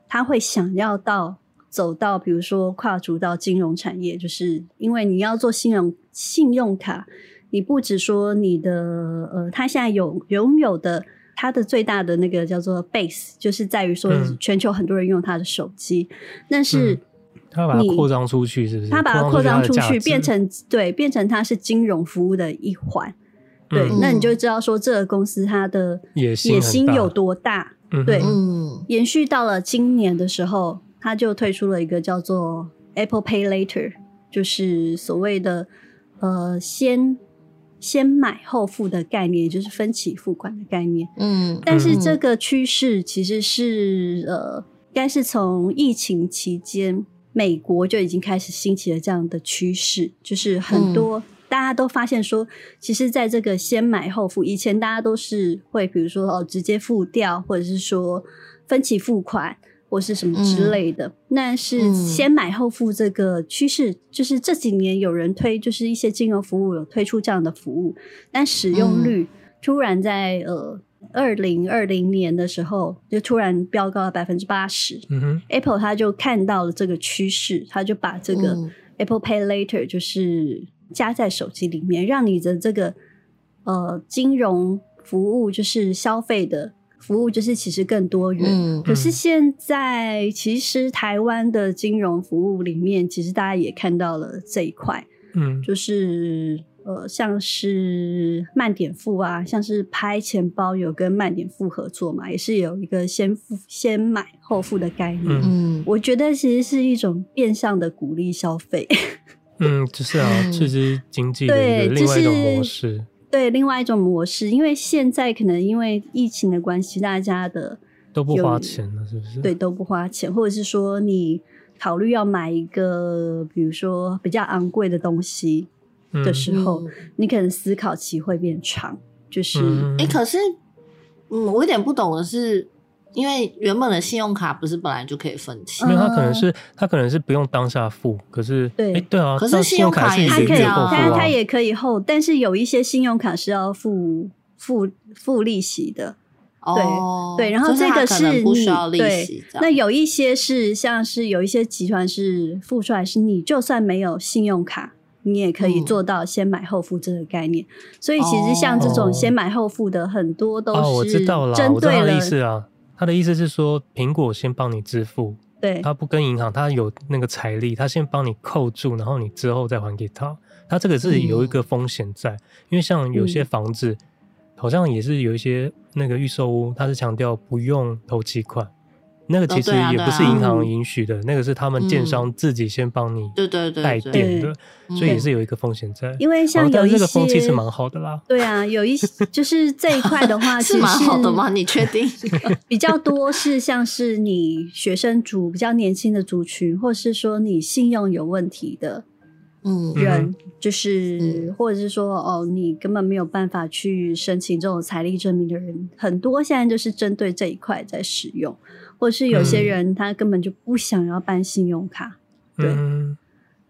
它会想要到走到，比如说跨足到金融产业，就是因为你要做信用信用卡。你不只说你的呃，他现在有拥有的，他的最大的那个叫做 base，就是在于说全球很多人用他的手机，嗯、但是他把它扩张出去，是不是？他把它扩张出去，变成对，变成它是金融服务的一环。对，嗯、那你就知道说这个公司它的野心有多大。大对，嗯，延续到了今年的时候，他就推出了一个叫做 Apple Pay Later，就是所谓的呃先。先买后付的概念，就是分期付款的概念。嗯，但是这个趋势其实是呃，应该是从疫情期间，美国就已经开始兴起了这样的趋势，就是很多、嗯、大家都发现说，其实在这个先买后付，以前大家都是会比如说哦直接付掉，或者是说分期付款。或是什么之类的，嗯、那是先买后付这个趋势，嗯、就是这几年有人推，就是一些金融服务有推出这样的服务，但使用率突然在、嗯、呃二零二零年的时候就突然飙高了百分之八十。嗯哼，Apple 它就看到了这个趋势，它就把这个 Apple Pay Later 就是加在手机里面，让你的这个呃金融服务就是消费的。服务就是其实更多元，嗯、可是现在其实台湾的金融服务里面，其实大家也看到了这一块，嗯，就是呃，像是慢点付啊，像是拍钱包有跟慢点付合作嘛，也是有一个先付先买后付的概念，嗯，我觉得其实是一种变相的鼓励消费，(laughs) 嗯，就是啊，刺激经济的另外一种模式。对，另外一种模式，因为现在可能因为疫情的关系，大家的都不花钱了，是不是？对，都不花钱，或者是说你考虑要买一个，比如说比较昂贵的东西的时候，嗯、你可能思考期会变长。就是，哎、嗯欸，可是，嗯，我有点不懂的是。因为原本的信用卡不是本来就可以分期，因为它可能是它可能是不用当下付，可是对对啊，可是信用卡也它可以它也可以后，但是有一些信用卡是要付付付利息的，对对，然后这个是你对，那有一些是像是有一些集团是付出来是你就算没有信用卡，你也可以做到先买后付这个概念，所以其实像这种先买后付的很多都是针对了。他的意思是说，苹果先帮你支付，对，他不跟银行，他有那个财力，他先帮你扣住，然后你之后再还给他。他这个是有一个风险在，嗯、因为像有些房子，嗯、好像也是有一些那个预售屋，他是强调不用头期款，那个其实也不是银行允许的，哦啊啊、那个是他们建商自己先帮你对对对带电的，所以也是有一个风险在。因为像有一些、哦、这个风气是蛮好的啦。(laughs) 对啊，有一些就是这一块的话，(laughs) 是蛮好的吗？你确定？(laughs) 比较多是像是你学生族比较年轻的族群，或是说你信用有问题的。嗯，人就是，嗯、或者是说，哦，你根本没有办法去申请这种财力证明的人，很多现在就是针对这一块在使用，或者是有些人他根本就不想要办信用卡，对，嗯、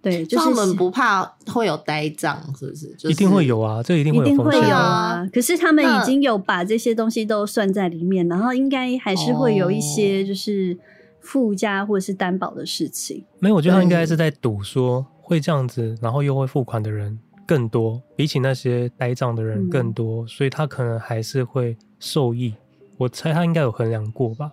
对，就是他们不怕会有呆账，是不是？就是、一定会有啊，这一定会有，一定会有啊。可是他们已经有把这些东西都算在里面，然后应该还是会有一些就是附加或者是担保的事情。没有，我觉得他应该是在赌说。会这样子，然后又会付款的人更多，比起那些呆账的人更多，嗯、所以他可能还是会受益。我猜他应该有衡量过吧？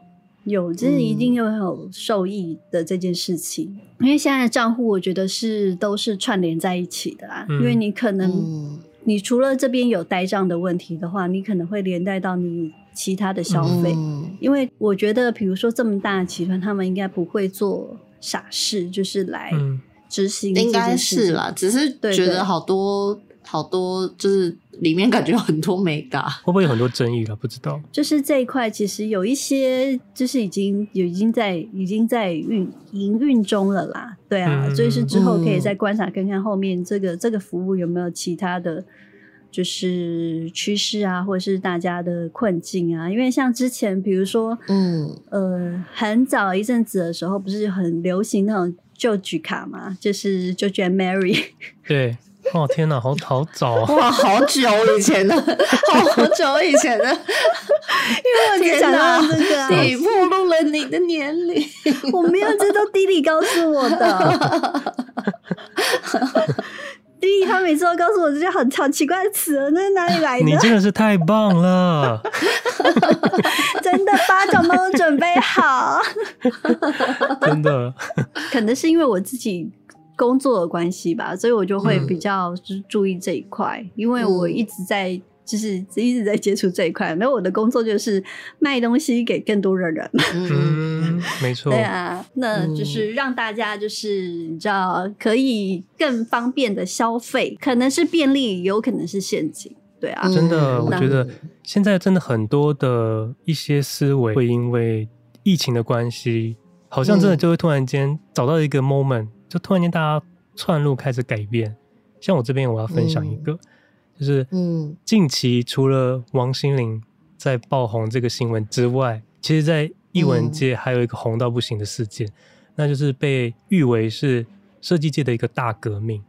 有，就是一定又有受益的这件事情。嗯、因为现在的账户，我觉得是都是串联在一起的啊。嗯、因为你可能，嗯、你除了这边有呆账的问题的话，你可能会连带到你其他的消费。嗯、因为我觉得，比如说这么大的集团，他们应该不会做傻事，就是来。嗯执行应该是啦，只是觉得好多好多，就是里面感觉有很多眉角，会不会有很多争议啊？不知道。就是这一块其实有一些，就是已经有已经在已经在运营运中了啦。对啊，嗯、所以是之后可以再观察看看后面这个、嗯、这个服务有没有其他的，就是趋势啊，或者是大家的困境啊。因为像之前比如说，嗯呃，很早一阵子的时候，不是很流行那种。旧举卡嘛，就是就卷 Mary。对，哦天哪，好好早啊！哇，好久以前的，好久以前的。(laughs) 因为我想到这个，你暴露了你的年龄。(laughs) 我没有，这都弟弟告诉我的。(laughs) 弟弟他每次都告诉我这些很很奇怪的词，那是哪里来的？你真的是太棒了！真的，巴掌帮我准备好。真的，可能是因为我自己工作的关系吧，所以我就会比较是注意这一块，嗯、因为我一直在。就是一直在接触这一块，没有我的工作就是卖东西给更多的人。嗯，没错。对啊，那就是让大家就是你知道可以更方便的消费，可能是便利，有可能是陷阱。对啊，真的，我觉得现在真的很多的一些思维会因为疫情的关系，好像真的就会突然间找到一个 moment，就突然间大家串路开始改变。像我这边，我要分享一个。就是，嗯，近期除了王心凌在爆红这个新闻之外，其实，在艺文界还有一个红到不行的事件，嗯、那就是被誉为是设计界的一个大革命。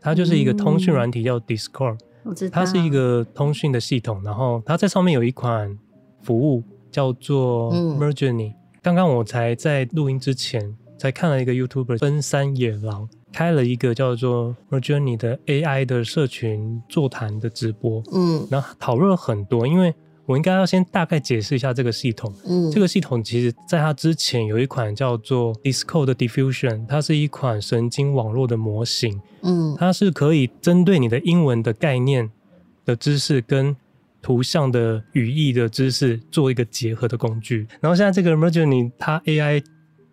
它就是一个通讯软体叫 Discord，嗯、它是一个通讯的系统，然后它在上面有一款服务叫做 Mergeny。刚刚我才在录音之前才看了一个 YouTuber 奔山野狼。开了一个叫做 Midjourney 的 AI 的社群座谈的直播，嗯，然后讨论了很多。因为我应该要先大概解释一下这个系统，嗯，这个系统其实在它之前有一款叫做 Discord Diffusion，它是一款神经网络的模型，嗯，它是可以针对你的英文的概念的知识跟图像的语义的知识做一个结合的工具。然后现在这个 Midjourney 它 AI。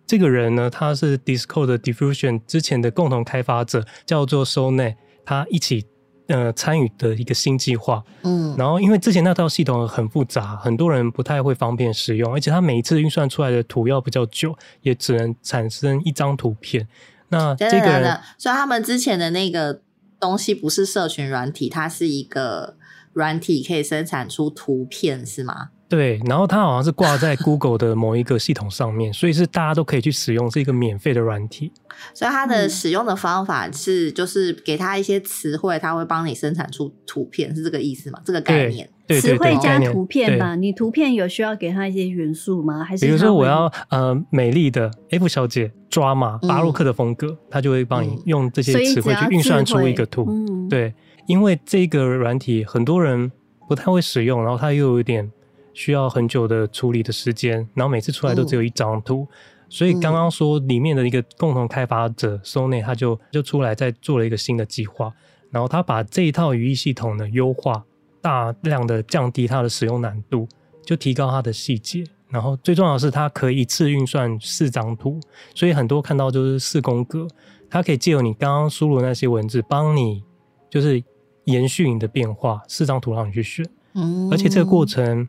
这个人呢，他是 Discord 的 Diffusion 之前的共同开发者，叫做 Sone，他一起呃参与的一个新计划。嗯，然后因为之前那套系统很复杂，很多人不太会方便使用，而且他每一次运算出来的图要比较久，也只能产生一张图片。那这个人，所以他们之前的那个东西不是社群软体，它是一个软体可以生产出图片，是吗？对，然后它好像是挂在 Google 的某一个系统上面，所以是大家都可以去使用，是一个免费的软体。所以它的使用的方法是，就是给它一些词汇，它会帮你生产出图片，是这个意思吗？这个概念，对，词汇加图片嘛？你图片有需要给它一些元素吗？还是比如说我要呃美丽的 F 小姐抓马巴洛克的风格，它就会帮你用这些词汇去运算出一个图。对，因为这个软体很多人不太会使用，然后它又有点。需要很久的处理的时间，然后每次出来都只有一张图，嗯、所以刚刚说里面的一个共同开发者 Sony，他就就出来在做了一个新的计划，然后他把这一套语义系统的优化，大量的降低它的使用难度，就提高它的细节，然后最重要的是它可以一次运算四张图，所以很多看到就是四宫格，它可以借由你刚刚输入的那些文字，帮你就是延续你的变化，四张图让你去选，嗯，而且这个过程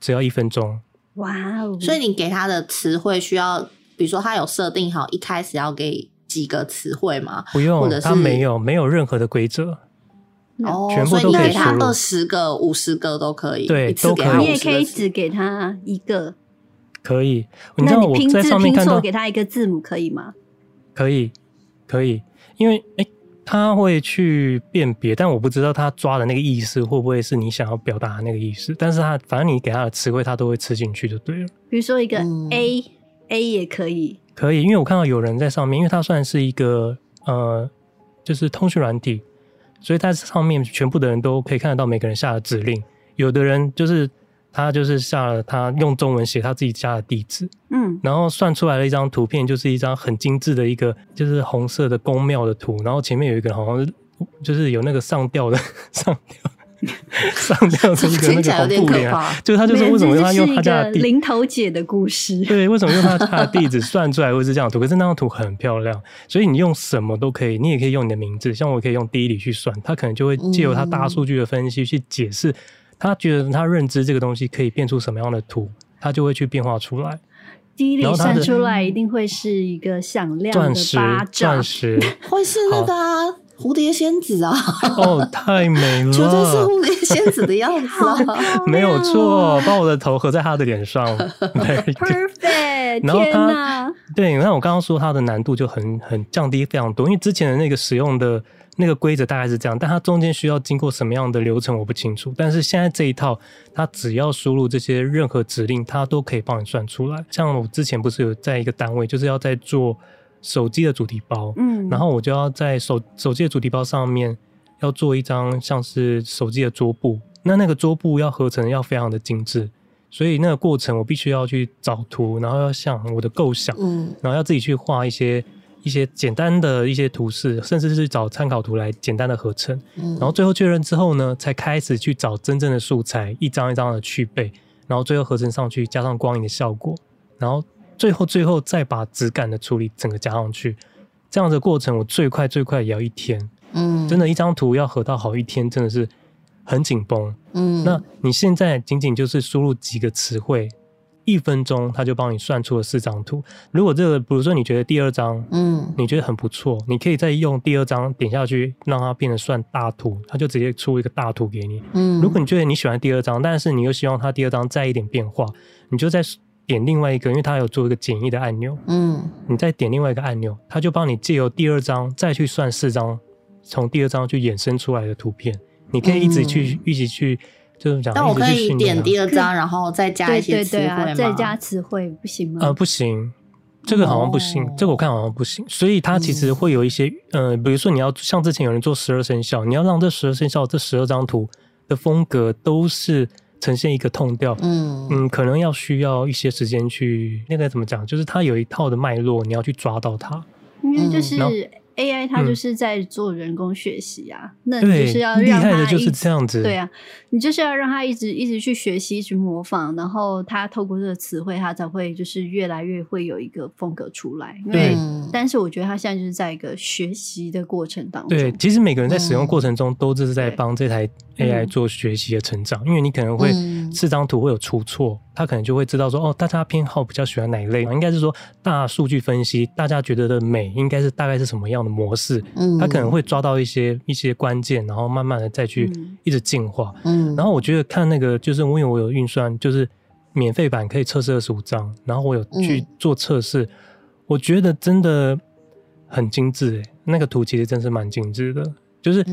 只要一分钟。哇哦！所以你给他的词汇需要，比如说他有设定好一开始要给几个词汇吗？不用，或者是他没有，没有任何的规则。哦，全部都可以输入，所以你给他二十个、五十个都可以，对，都可以。你也可以只给他一个，可以。你那你拼字拼错，给他一个字母可以吗？可以，可以，因为哎。欸他会去辨别，但我不知道他抓的那个意思会不会是你想要表达的那个意思。但是他反正你给他的词汇，他都会吃进去就对了。比如说一个 A，A、嗯、A 也可以，可以，因为我看到有人在上面，因为它算是一个呃，就是通讯软体，所以它上面全部的人都可以看得到每个人下的指令。有的人就是。他就是下了，他用中文写他自己家的地址，嗯，然后算出来了一张图片，就是一张很精致的一个，就是红色的宫庙的图，然后前面有一个好像是，就是有那个上吊的 (laughs) 上吊，上吊的一个那个红布帘，就是他就是为什么用他用他家的零头姐的故事，对，为什么用他家的地址算出来会是这样图？可是那张图很漂亮，所以你用什么都可以，你也可以用你的名字，像我可以用地理去算，他可能就会借由他大数据的分析去解释。他觉得他认知这个东西可以变出什么样的图，他就会去变化出来。第一粒算出来一定会是一个响亮的巴掌，钻石，钻 (laughs) 石会是那个啊，蝴蝶仙子啊！哦，太美了，绝对是蝴蝶仙子的样子啊！(laughs) 没有错，把我的头合在他的脸上，(laughs) perfect。然后他，哪对，你看我刚刚说他的难度就很很降低非常多，因为之前的那个使用的。那个规则大概是这样，但它中间需要经过什么样的流程我不清楚。但是现在这一套，它只要输入这些任何指令，它都可以帮你算出来。像我之前不是有在一个单位，就是要在做手机的主题包，嗯，然后我就要在手手机的主题包上面要做一张像是手机的桌布，那那个桌布要合成要非常的精致，所以那个过程我必须要去找图，然后要想我的构想，嗯，然后要自己去画一些。一些简单的一些图示，甚至是找参考图来简单的合成，嗯，然后最后确认之后呢，才开始去找真正的素材，一张一张的去背，然后最后合成上去，加上光影的效果，然后最后最后再把质感的处理整个加上去，这样的过程我最快最快也要一天，嗯，真的，一张图要合到好一天，真的是很紧绷，嗯，那你现在仅仅就是输入几个词汇。一分钟，他就帮你算出了四张图。如果这个，比如说你觉得第二张，嗯，你觉得很不错，你可以再用第二张点下去，让它变成算大图，它就直接出一个大图给你。嗯，如果你觉得你喜欢第二张，但是你又希望它第二张再一点变化，你就再点另外一个，因为它有做一个简易的按钮。嗯，你再点另外一个按钮，它就帮你借由第二张再去算四张，从第二张去衍生出来的图片，你可以一直去，一直去。就是讲，但我可以点第二张，然后再加一些词汇对对对啊，再加词汇不行吗？呃，不行，这个好像不行，哦、这个我看好像不行。所以它其实会有一些，嗯、呃，比如说你要像之前有人做十二生肖，你要让这十二生肖这十二张图的风格都是呈现一个 tone 调，嗯嗯，可能要需要一些时间去那个怎么讲，就是它有一套的脉络，你要去抓到它，因为就是。嗯 AI 它就是在做人工学习啊，嗯、那你就是要让它就是这样子，对啊，你就是要让它一直一直去学习，一直模仿，然后它透过这个词汇，它才会就是越来越会有一个风格出来。对，但是我觉得它现在就是在一个学习的过程当中。对，其实每个人在使用过程中都是在帮这台 AI 做学习的成长，嗯、因为你可能会四张图会有出错。他可能就会知道说，哦，大家偏好比较喜欢哪一类？应该是说大数据分析，大家觉得的美应该是大概是什么样的模式？嗯，他可能会抓到一些一些关键，然后慢慢的再去一直进化。嗯，然后我觉得看那个就是因为我有运算，就是免费版可以测试二十五张，然后我有去做测试，嗯、我觉得真的很精致诶，那个图其实真是蛮精致的。就是，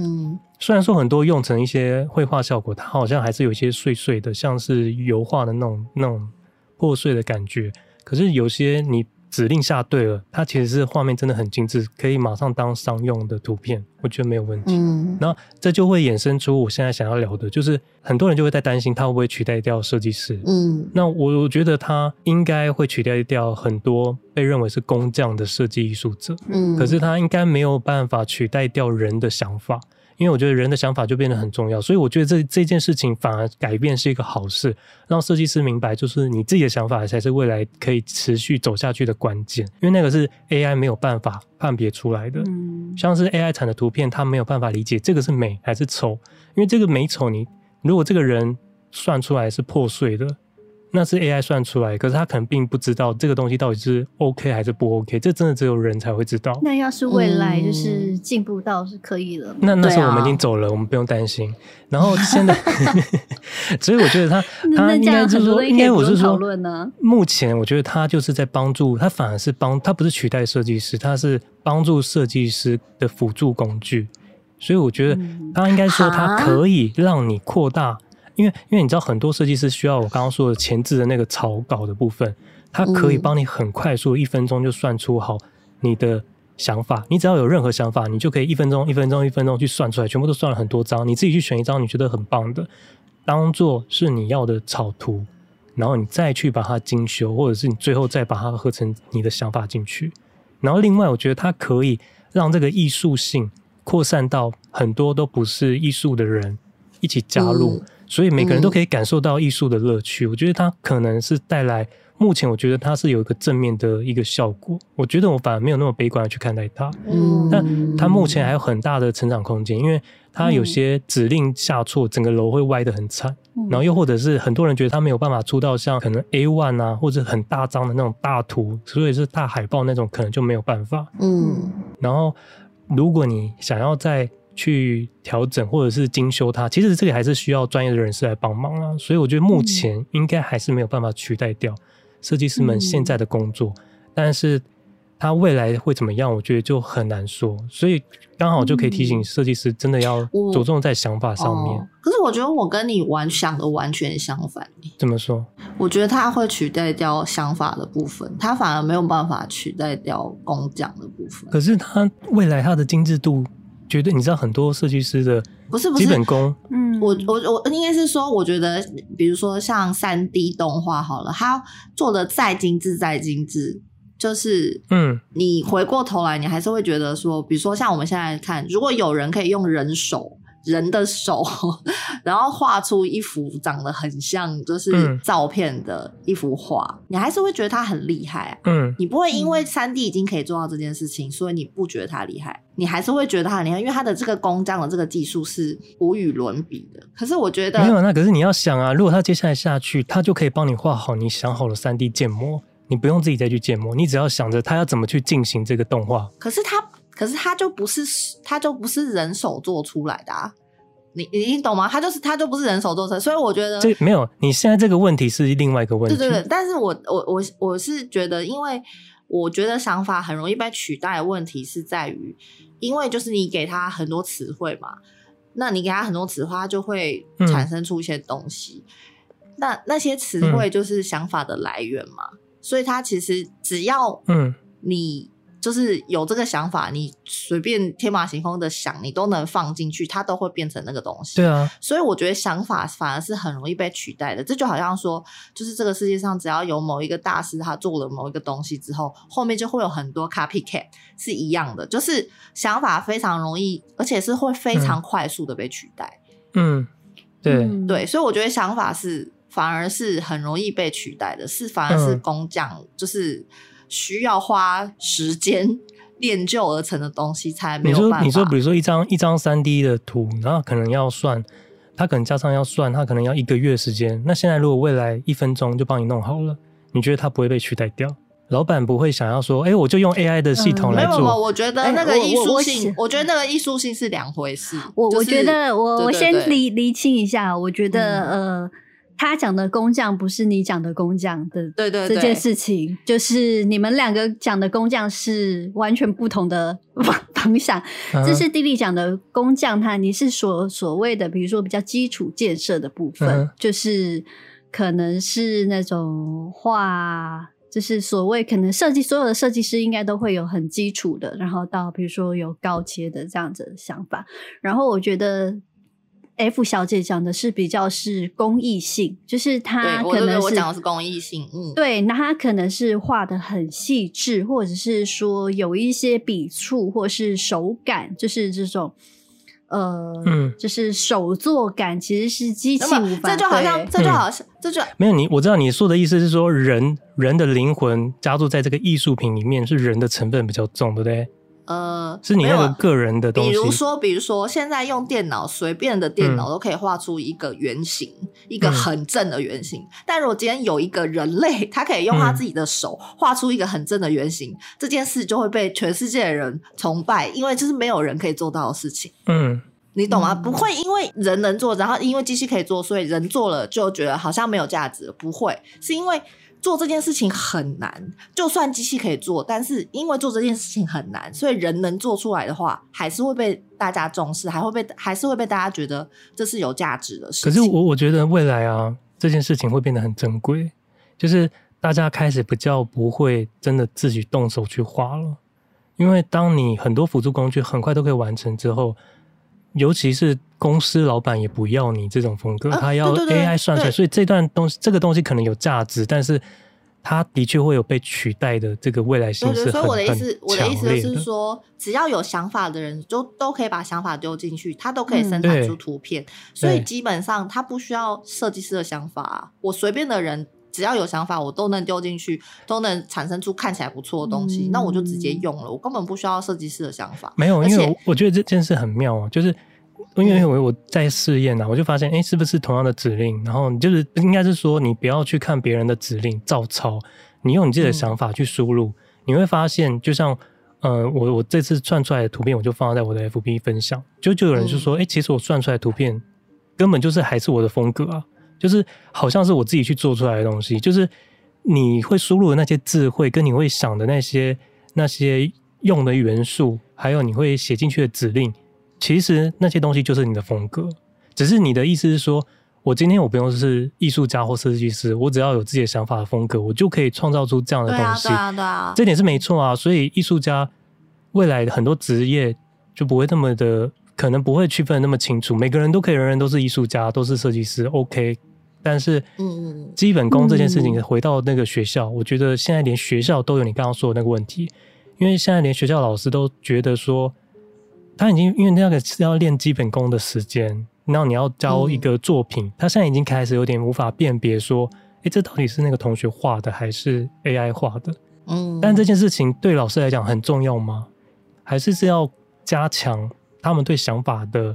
虽然说很多用成一些绘画效果，它好像还是有一些碎碎的，像是油画的那种那种破碎的感觉。可是有些你。指令下对了，它其实是画面真的很精致，可以马上当商用的图片，我觉得没有问题。嗯，那这就会衍生出我现在想要聊的，就是很多人就会在担心它会不会取代掉设计师。嗯，那我我觉得它应该会取代掉很多被认为是工匠的设计艺术者。嗯，可是它应该没有办法取代掉人的想法。因为我觉得人的想法就变得很重要，所以我觉得这这件事情反而改变是一个好事，让设计师明白，就是你自己的想法才是未来可以持续走下去的关键，因为那个是 AI 没有办法判别出来的。嗯，像是 AI 产的图片，它没有办法理解这个是美还是丑，因为这个美丑，你如果这个人算出来是破碎的。那是 AI 算出来，可是他可能并不知道这个东西到底是 OK 还是不 OK，这真的只有人才会知道。那要是未来就是进步到是可以了，嗯、那那时候我们已经走了，啊、我们不用担心。然后现在，(laughs) 所以我觉得他他应该就是说，应该我是说，目前我觉得他就是在帮助他，反而是帮他不是取代设计师，他是帮助设计师的辅助工具。所以我觉得他应该说，他可以让你扩大。因为，因为你知道，很多设计师需要我刚刚说的前置的那个草稿的部分，它可以帮你很快速一分钟就算出好你的想法。你只要有任何想法，你就可以一分钟、一分钟、一分钟去算出来，全部都算了很多张。你自己去选一张你觉得很棒的，当做是你要的草图，然后你再去把它精修，或者是你最后再把它合成你的想法进去。然后另外，我觉得它可以让这个艺术性扩散到很多都不是艺术的人一起加入。嗯所以每个人都可以感受到艺术的乐趣，嗯，我觉得它可能是带来，目前我觉得它是有一个正面的一个效果。我觉得我反而没有那么悲观的去看待它，嗯，但它目前还有很大的成长空间，因为它有些指令下错，整个楼会歪得很惨，嗯，然后又或者是很多人觉得它没有办法出到像可能 A one 啊或者很大张的那种大图，所以是大海报那种可能就没有办法，嗯，然后如果你想要在去调整或者是精修它，其实这个还是需要专业的人士来帮忙啊。所以我觉得目前应该还是没有办法取代掉设计师们现在的工作，嗯，但是他未来会怎么样，我觉得就很难说。所以刚好就可以提醒设计师，真的要着重在想法上面。哦，可是我觉得我跟你完想的完全相反。怎么说？我觉得他会取代掉想法的部分，他反而没有办法取代掉工匠的部分。可是他未来他的精致度。绝对，你知道很多设计师的不是基本功，嗯，我我我应该是说，我觉得，比如说像三 D 动画好了，它做的再精致再精致，就是嗯，你回过头来，你还是会觉得说，比如说像我们现在看，如果有人可以用人手。人的手，然后画出一幅长得很像就是照片的一幅画，嗯，你还是会觉得他很厉害啊。嗯，你不会因为三 D 已经可以做到这件事情，所以你不觉得他厉害，你还是会觉得他很厉害，因为他的这个工匠的这个技术是无与伦比的。可是我觉得没有，那可是你要想啊，如果他接下来下去，他就可以帮你画好你想好的三 D 建模，你不用自己再去建模，你只要想着他要怎么去进行这个动画。可是他。可是他就不是，他就不是人手做出来的啊！你你懂吗？他就是他就不是人手做车，所以我觉得这没有。你现在这个问题是另外一个问题。对对对，但是我我我我是觉得，因为我觉得想法很容易被取代的问题是在于，因为就是你给他很多词汇嘛，那你给他很多词汇，他就会产生出一些东西。嗯、那那些词汇就是想法的来源嘛，嗯、所以他其实只要嗯你。就是有这个想法，你随便天马行空的想，你都能放进去，它都会变成那个东西。对啊，所以我觉得想法反而是很容易被取代的。这就好像说，就是这个世界上只要有某一个大师他做了某一个东西之后，后面就会有很多 copycat 是一样的。就是想法非常容易，而且是会非常快速的被取代。嗯，对对，所以我觉得想法是反而是很容易被取代的，是反而是工匠，嗯、就是。需要花时间练就而成的东西才没有办法。你说，你说，比如说一张一张三 D 的图，然后可能要算，他可能加上要算，他可能要一个月时间。那现在如果未来一分钟就帮你弄好了，你觉得它不会被取代掉？老板不会想要说，哎、欸，我就用 AI 的系统来做。嗯、没有，我觉得那个艺术性，欸、我，我，我，我觉得那个艺术性是两回事。我我觉得我我先厘厘清一下，我觉得、嗯、呃。他讲的工匠不是你讲的工匠的，对对，这件事情就是你们两个讲的工匠是完全不同的方向。这是 Dilly 讲的工匠，他你是所所谓的，比如说比较基础建设的部分，就是可能是那种画，就是所谓可能设计所有的设计师应该都会有很基础的，然后到比如说有高阶的这样子的想法。然后我觉得。F 小姐讲的是比较是公益性，就是她可能是我讲的是公益性，嗯，对，那她可能是画的很细致，或者是说有一些笔触或是手感，就是这种呃，嗯，就是手作感其实是机器无法。这就好像，这就好像，这就没有你。我知道你说的意思是说人，人人的灵魂加入在这个艺术品里面，是人的成分比较重，对不对？呃，是你那个个人的东西。比如说，比如说，现在用电脑，随便的电脑都可以画出一个圆形，嗯、一个很正的圆形。但如果今天有一个人类，他可以用他自己的手画出一个很正的圆形，嗯、这件事就会被全世界的人崇拜，因为这是没有人可以做到的事情。嗯，你懂吗？不会因为人能做，然后因为机器可以做，所以人做了就觉得好像没有价值。不会，是因为。做这件事情很难，就算机器可以做，但是因为做这件事情很难，所以人能做出来的话，还是会被大家重视，还会被还是会被大家觉得这是有价值的事情。可是我我觉得未来啊，这件事情会变得很珍贵，就是大家开始比较不会真的自己动手去画了，因为当你很多辅助工具很快都可以完成之后。尤其是公司老板也不要你这种风格，啊、他要 AI 算出来，所以这段东西，这个东西可能有价值，但是它的确会有被取代的这个未来性是很，所以我的意思，我的意思是说，只要有想法的人，就都可以把想法丢进去，他都可以生产出图片，嗯、所以基本上他不需要设计师的想法，我随便的人。只要有想法，我都能丢进去，都能产生出看起来不错的东西，嗯、那我就直接用了，我根本不需要设计师的想法。没有，因为我觉得这件事很妙啊，就是因为我我在试验啊，我就发现，哎、欸，是不是同样的指令，然后你就是应该是说，你不要去看别人的指令照抄，你用你自己的想法去输入，嗯、你会发现，就像呃，我我这次算出来的图片，我就放在我的 FB 分享，就就有人就说，哎、嗯欸，其实我算出来的图片根本就是还是我的风格啊。就是好像是我自己去做出来的东西，就是你会输入的那些智慧，跟你会想的那些那些用的元素，还有你会写进去的指令，其实那些东西就是你的风格。只是你的意思是说，我今天我不用是艺术家或设计师，我只要有自己的想法的风格，我就可以创造出这样的东西。对啊，对啊，对啊，这点是没错啊。所以艺术家未来很多职业就不会那么的，可能不会区分那么清楚。每个人都可以，人人都是艺术家，都是设计师。OK。但是，嗯，基本功这件事情，回到那个学校，我觉得现在连学校都有你刚刚说的那个问题，因为现在连学校老师都觉得说，他已经因为那个是要练基本功的时间，然后你要教一个作品，他现在已经开始有点无法辨别说，诶，这到底是那个同学画的还是 AI 画的？嗯，但这件事情对老师来讲很重要吗？还是是要加强他们对想法的？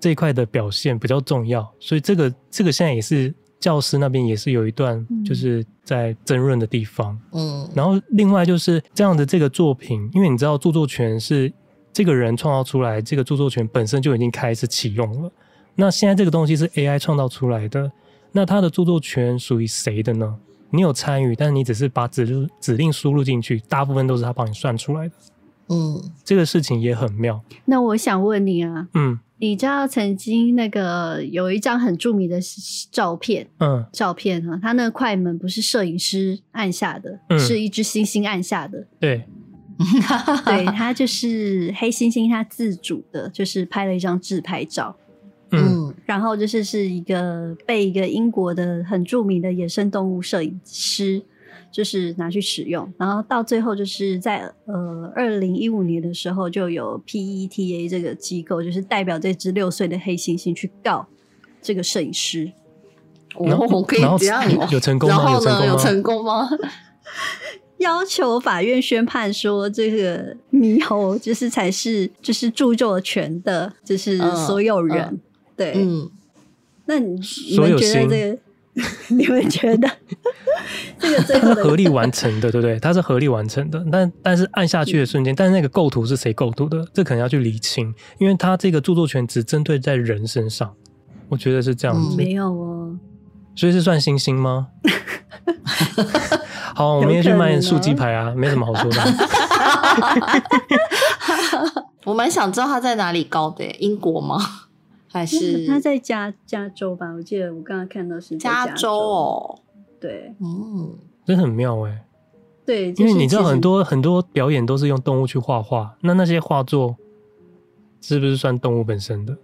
这一块的表现比较重要，所以这个这个现在也是教师那边也是有一段就是在争论的地方。嗯，然后另外就是这样的这个作品，因为你知道著作权是这个人创造出来，这个著作权本身就已经开始启用了。那现在这个东西是 AI 创造出来的，那它的著作权属于谁的呢？你有参与，但是你只是把指令指令输入进去，大部分都是他帮你算出来的。嗯，这个事情也很妙。那我想问你啊，嗯。你知道曾经那个有一张很著名的照片，嗯，照片啊，他那个快门不是摄影师按下的，嗯，是一只星星按下的，对，(laughs) 对，他就是黑猩猩，他自主的，就是拍了一张自拍照，嗯，嗯，然后就是是一个被一个英国的很著名的野生动物摄影师。就是拿去使用，然后到最后就是在呃二零一五年的时候，就有 PETA 这个机构，就是代表这只六岁的黑猩猩去告这个摄影师。然后可以这样，有成功吗？然后呢？有成功吗？要求法院宣判说，这个猕猴就是才是就是著作权的，就是所有人。嗯嗯、对，嗯，那你 (laughs) 你们觉得这个？你们觉得这个最后合力完成的，对不对？它是合力完成的，但但是按下去的瞬间，但是那个构图是谁构图的？这可能要去厘清，因为它这个著作权只针对在人身上，我觉得是这样子。没有哦，所以是算星星吗？(laughs) 好，我们也去卖素鸡排啊，没什么好说的。(laughs) 我蛮想知道他在哪里高的，英国吗？(laughs) 还是他在加加州吧？我记得我刚刚看到是加州，加州哦。对，嗯，真的很妙哎。对，因为你知道很多很多表演都是用动物去画画，那那些画作是不是算动物本身的？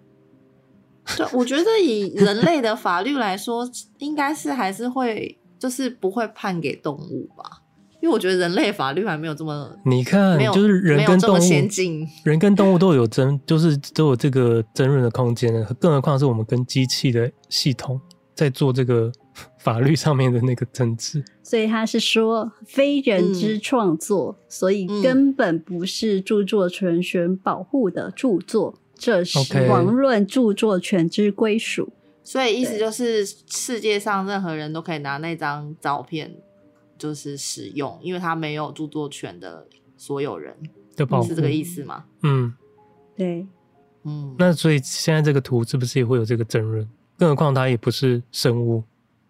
(laughs) 对，我觉得以人类的法律来说，应该是还是会就是不会判给动物吧。因因为我觉得人类法律还没有这么，你看，就是人跟动物先进，人跟动物都有争，(laughs) 就是都有这个争论的空间的，更何况是我们跟机器的系统在做这个 (laughs) 法律上面的那个争执。所以他是说非人之创作，嗯、所以根本不是著作权权保护的著作，嗯、这是遑论著作权之归属。所以意思就是，世界上任何人都可以拿那张照片，就是使用，因为他没有著作权的所有人，是这个意思吗？嗯，对，嗯。那所以现在这个图是不是也会有这个争论？更何况它也不是生物，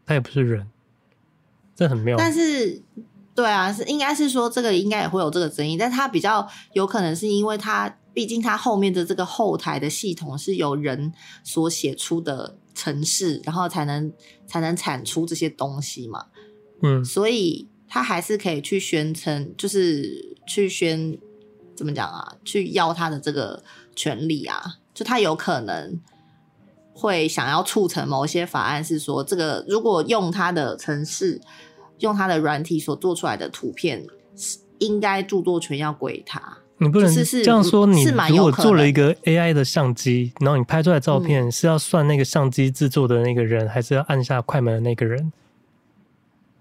它也不是人，这很妙。但是，对啊，是应该是说这个应该也会有这个争议，但它比较有可能是因为它，毕竟它后面的这个后台的系统是由人所写出的。程式，然后才能才能产出这些东西嘛，嗯，所以他还是可以去宣称，就是去宣怎么讲啊，去要他的这个权利啊，就他有可能会想要促成某一些法案，是说这个如果用他的城市，用他的软体所做出来的图片，应该著作权要归他。你不能这样说。你如果做了一个 AI 的相机，然后你拍出来照片是要算那个相机制作的那个人，还是要按下快门的那个人？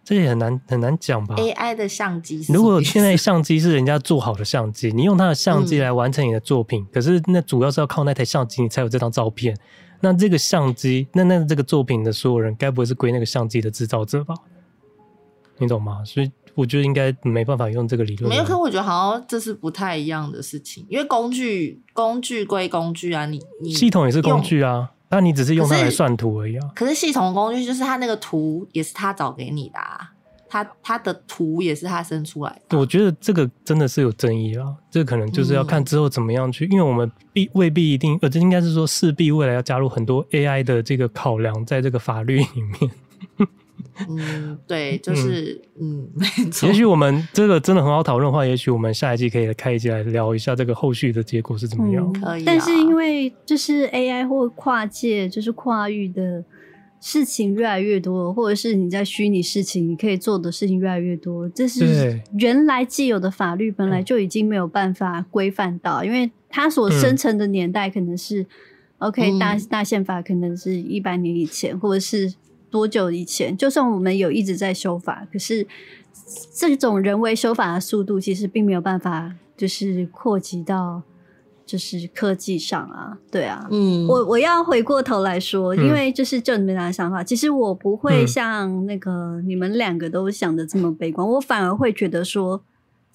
这也很难很难讲吧？AI 的相机，如果现在相机是人家做好的相机，你用他的相机来完成你的作品，可是那主要是要靠那台相机你才有这张照片。那这个相机，那那这个作品的所有人，该不会是归那个相机的制造者吧？你懂吗？所以。我觉得应该没办法用这个理论。没有，可我觉得好像这是不太一样的事情，因为工具工具归工具啊，你你系统也是工具啊，那你只是用它来算图而已啊。可是系统工具就是它那个图也是他找给你的啊，他他的图也是他生出来的。我觉得这个真的是有争议啊，这可能就是要看之后怎么样去，嗯、因为我们必未必一定，呃，这应该是说势必未来要加入很多 AI 的这个考量在这个法律里面。嗯，对，就是嗯，嗯，没错。也许我们这个真的很好讨论的话，也许我们下一季可以开一集来聊一下这个后续的结果是怎么样。嗯、可以、啊。但是因为就是 AI 或跨界，就是跨域的事情越来越多，或者是你在虚拟事情你可以做的事情越来越多，这是原来既有的法律本来就已经没有办法规范到，因为它所生成的年代可能是、嗯、OK 大大宪法可能是一百年以前，或者是。多久以前？就算我们有一直在修法，可是这种人为修法的速度，其实并没有办法，就是扩及到就是科技上啊。对啊，嗯，我我要回过头来说，因为就是就你们俩的想法，嗯、其实我不会像那个你们两个都想的这么悲观，嗯、我反而会觉得说，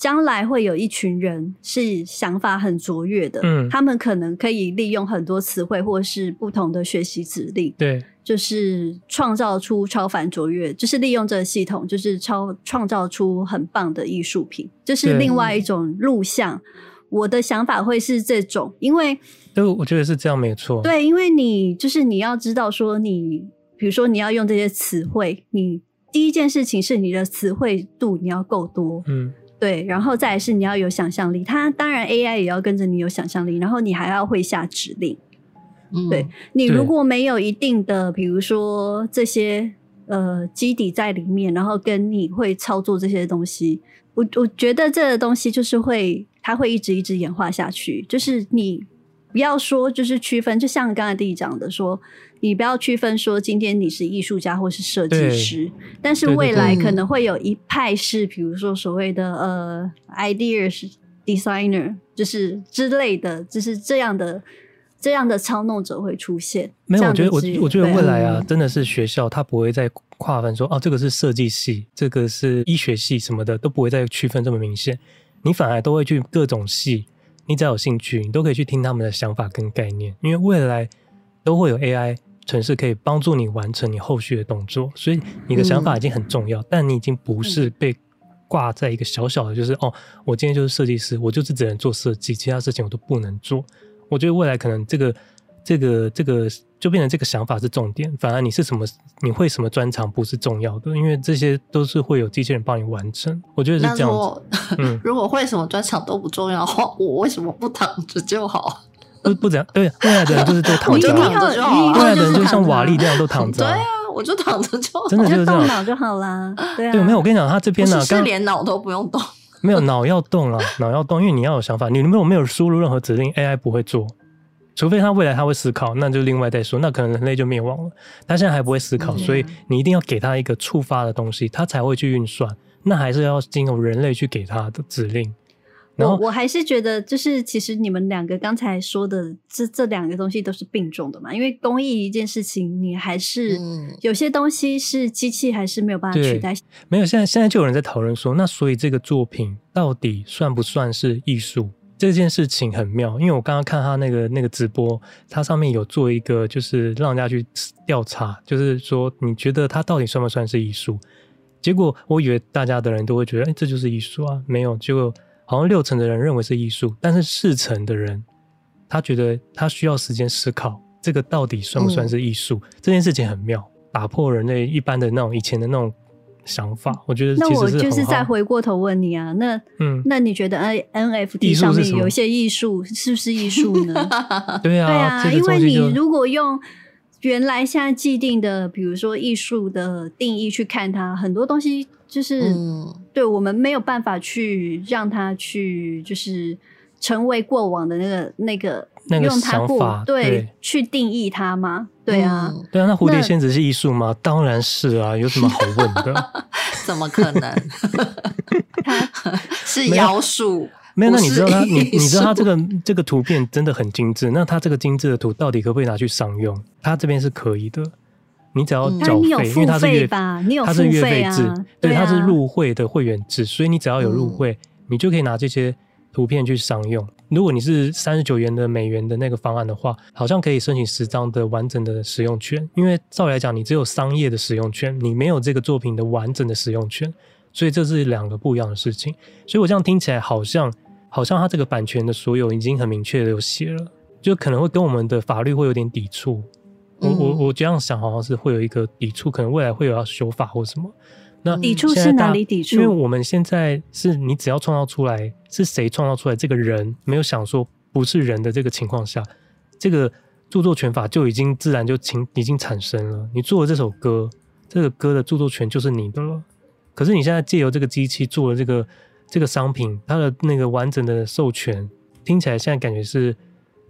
将来会有一群人是想法很卓越的，嗯，他们可能可以利用很多词汇或是不同的学习指令，对。就是创造出超凡卓越，就是利用这个系统，就是超创造出很棒的艺术品，就是另外一种路向。我的想法会是这种，因为，对我觉得是这样没错。对，因为你就是你要知道说你，你比如说你要用这些词汇，你第一件事情是你的词汇度你要够多，嗯，对，然后再来是你要有想象力。它当然 AI 也要跟着你有想象力，然后你还要会下指令。嗯对，你如果没有一定的，比如说这些呃基底在里面，然后跟你会操作这些东西，我我觉得这个东西就是会，它会一直一直演化下去。就是你不要说就是区分，就像刚才弟弟讲的说，你不要区分说今天你是艺术家或是设计师，但是未来可能会有一派是，比如说所谓的呃 ideas designer，就是之类的，就是这样的。这样的操弄者会出现。没有，我觉得我我觉得未来啊，真的是学校它不会再划分说哦，这个是设计系，这个是医学系什么的，都不会再区分这么明显。你反而都会去各种系，你只要有兴趣，你都可以去听他们的想法跟概念，因为未来都会有 AI 程式可以帮助你完成你后续的动作。所以你的想法已经很重要，嗯、但你已经不是被挂在一个小小的，就是哦，我今天就是设计师，我就是只能做设计，其他事情我都不能做。我觉得未来可能这个、这个、这个就变成这个想法是重点，反而你是什么、你会什么专长不是重要的，因为这些都是会有机器人帮你完成。我觉得是这样子。(laughs) 嗯，如果会什么专长都不重要的话，我为什么不躺着就好？不不怎样，对，未来的人就是都躺着，躺着就好。未来的人就像瓦力那样都躺着。对啊，我就躺着就好真的就是动脑就好啦。对啊，对，没有，我跟你讲，他这边呢，是连脑都不用动，(laughs) 没有脑要动了，脑要动，因为你要有想法，你如果没有输入任何指令，AI 不会做。除非他未来他会思考，那就另外再说。那可能人类就灭亡了。他现在还不会思考，嗯、所以你一定要给他一个触发的东西，他才会去运算。那还是要经由人类去给他的指令。然后我我还是觉得，就是其实你们两个刚才说的这这两个东西都是并重的嘛。因为公益一件事情，你还是有些东西是机器还是没有办法取代。没有，现在现在就有人在讨论说，那所以这个作品到底算不算是艺术？这件事情很妙，因为我刚刚看他那个那个直播，他上面有做一个，就是让人家去调查，就是说你觉得他到底算不算是艺术？结果我以为大家的人都会觉得，哎，这就是艺术啊，没有，结果好像六成的人认为是艺术，但是四成的人他觉得他需要时间思考，这个到底算不算是艺术？嗯、这件事情很妙，打破人类一般的那种以前的那种。想法，我觉得其实那我就是再回过头问你啊，那嗯，那你觉得 N NFT 上面有一些艺术是不是艺术呢？(laughs) 对啊，对啊，因为你如果用原来现在既定的，比如说艺术的定义去看它，很多东西就是、嗯、对我们没有办法去让它去就是成为过往的那个那个。那个想法对，对去定义它吗？对啊，嗯、对啊。那蝴蝶仙子是艺术吗？当然是啊，(laughs) 有什么好问的？怎么可能？(laughs) (laughs) 它是妖术？没有。那 (laughs) 你知道它？你你知道它这个 (laughs) 这个图片真的很精致。那它这个精致的图到底可不可以拿去商用？它这边是可以的。你只要缴费，嗯、因为它是月吧？你有它是月费制，对，它是入会的会员制，所以你只要有入会，嗯、你就可以拿这些。图片去商用，如果你是三十九元的美元的那个方案的话，好像可以申请十张的完整的使用权。因为照理来讲，你只有商业的使用权，你没有这个作品的完整的使用权，所以这是两个不一样的事情。所以我这样听起来好像，好像它这个版权的所有已经很明确的有写了，就可能会跟我们的法律会有点抵触。我我我这样想，好像是会有一个抵触，可能未来会有要修法或什么。那抵触是哪里抵触？因为我们现在是你只要创造出来，是谁创造出来这个人没有想说不是人的这个情况下，这个著作权法就已经自然就情已经产生了。你做了这首歌，这个歌的著作权就是你的了。可是你现在借由这个机器做了这个这个商品，它的那个完整的授权，听起来现在感觉是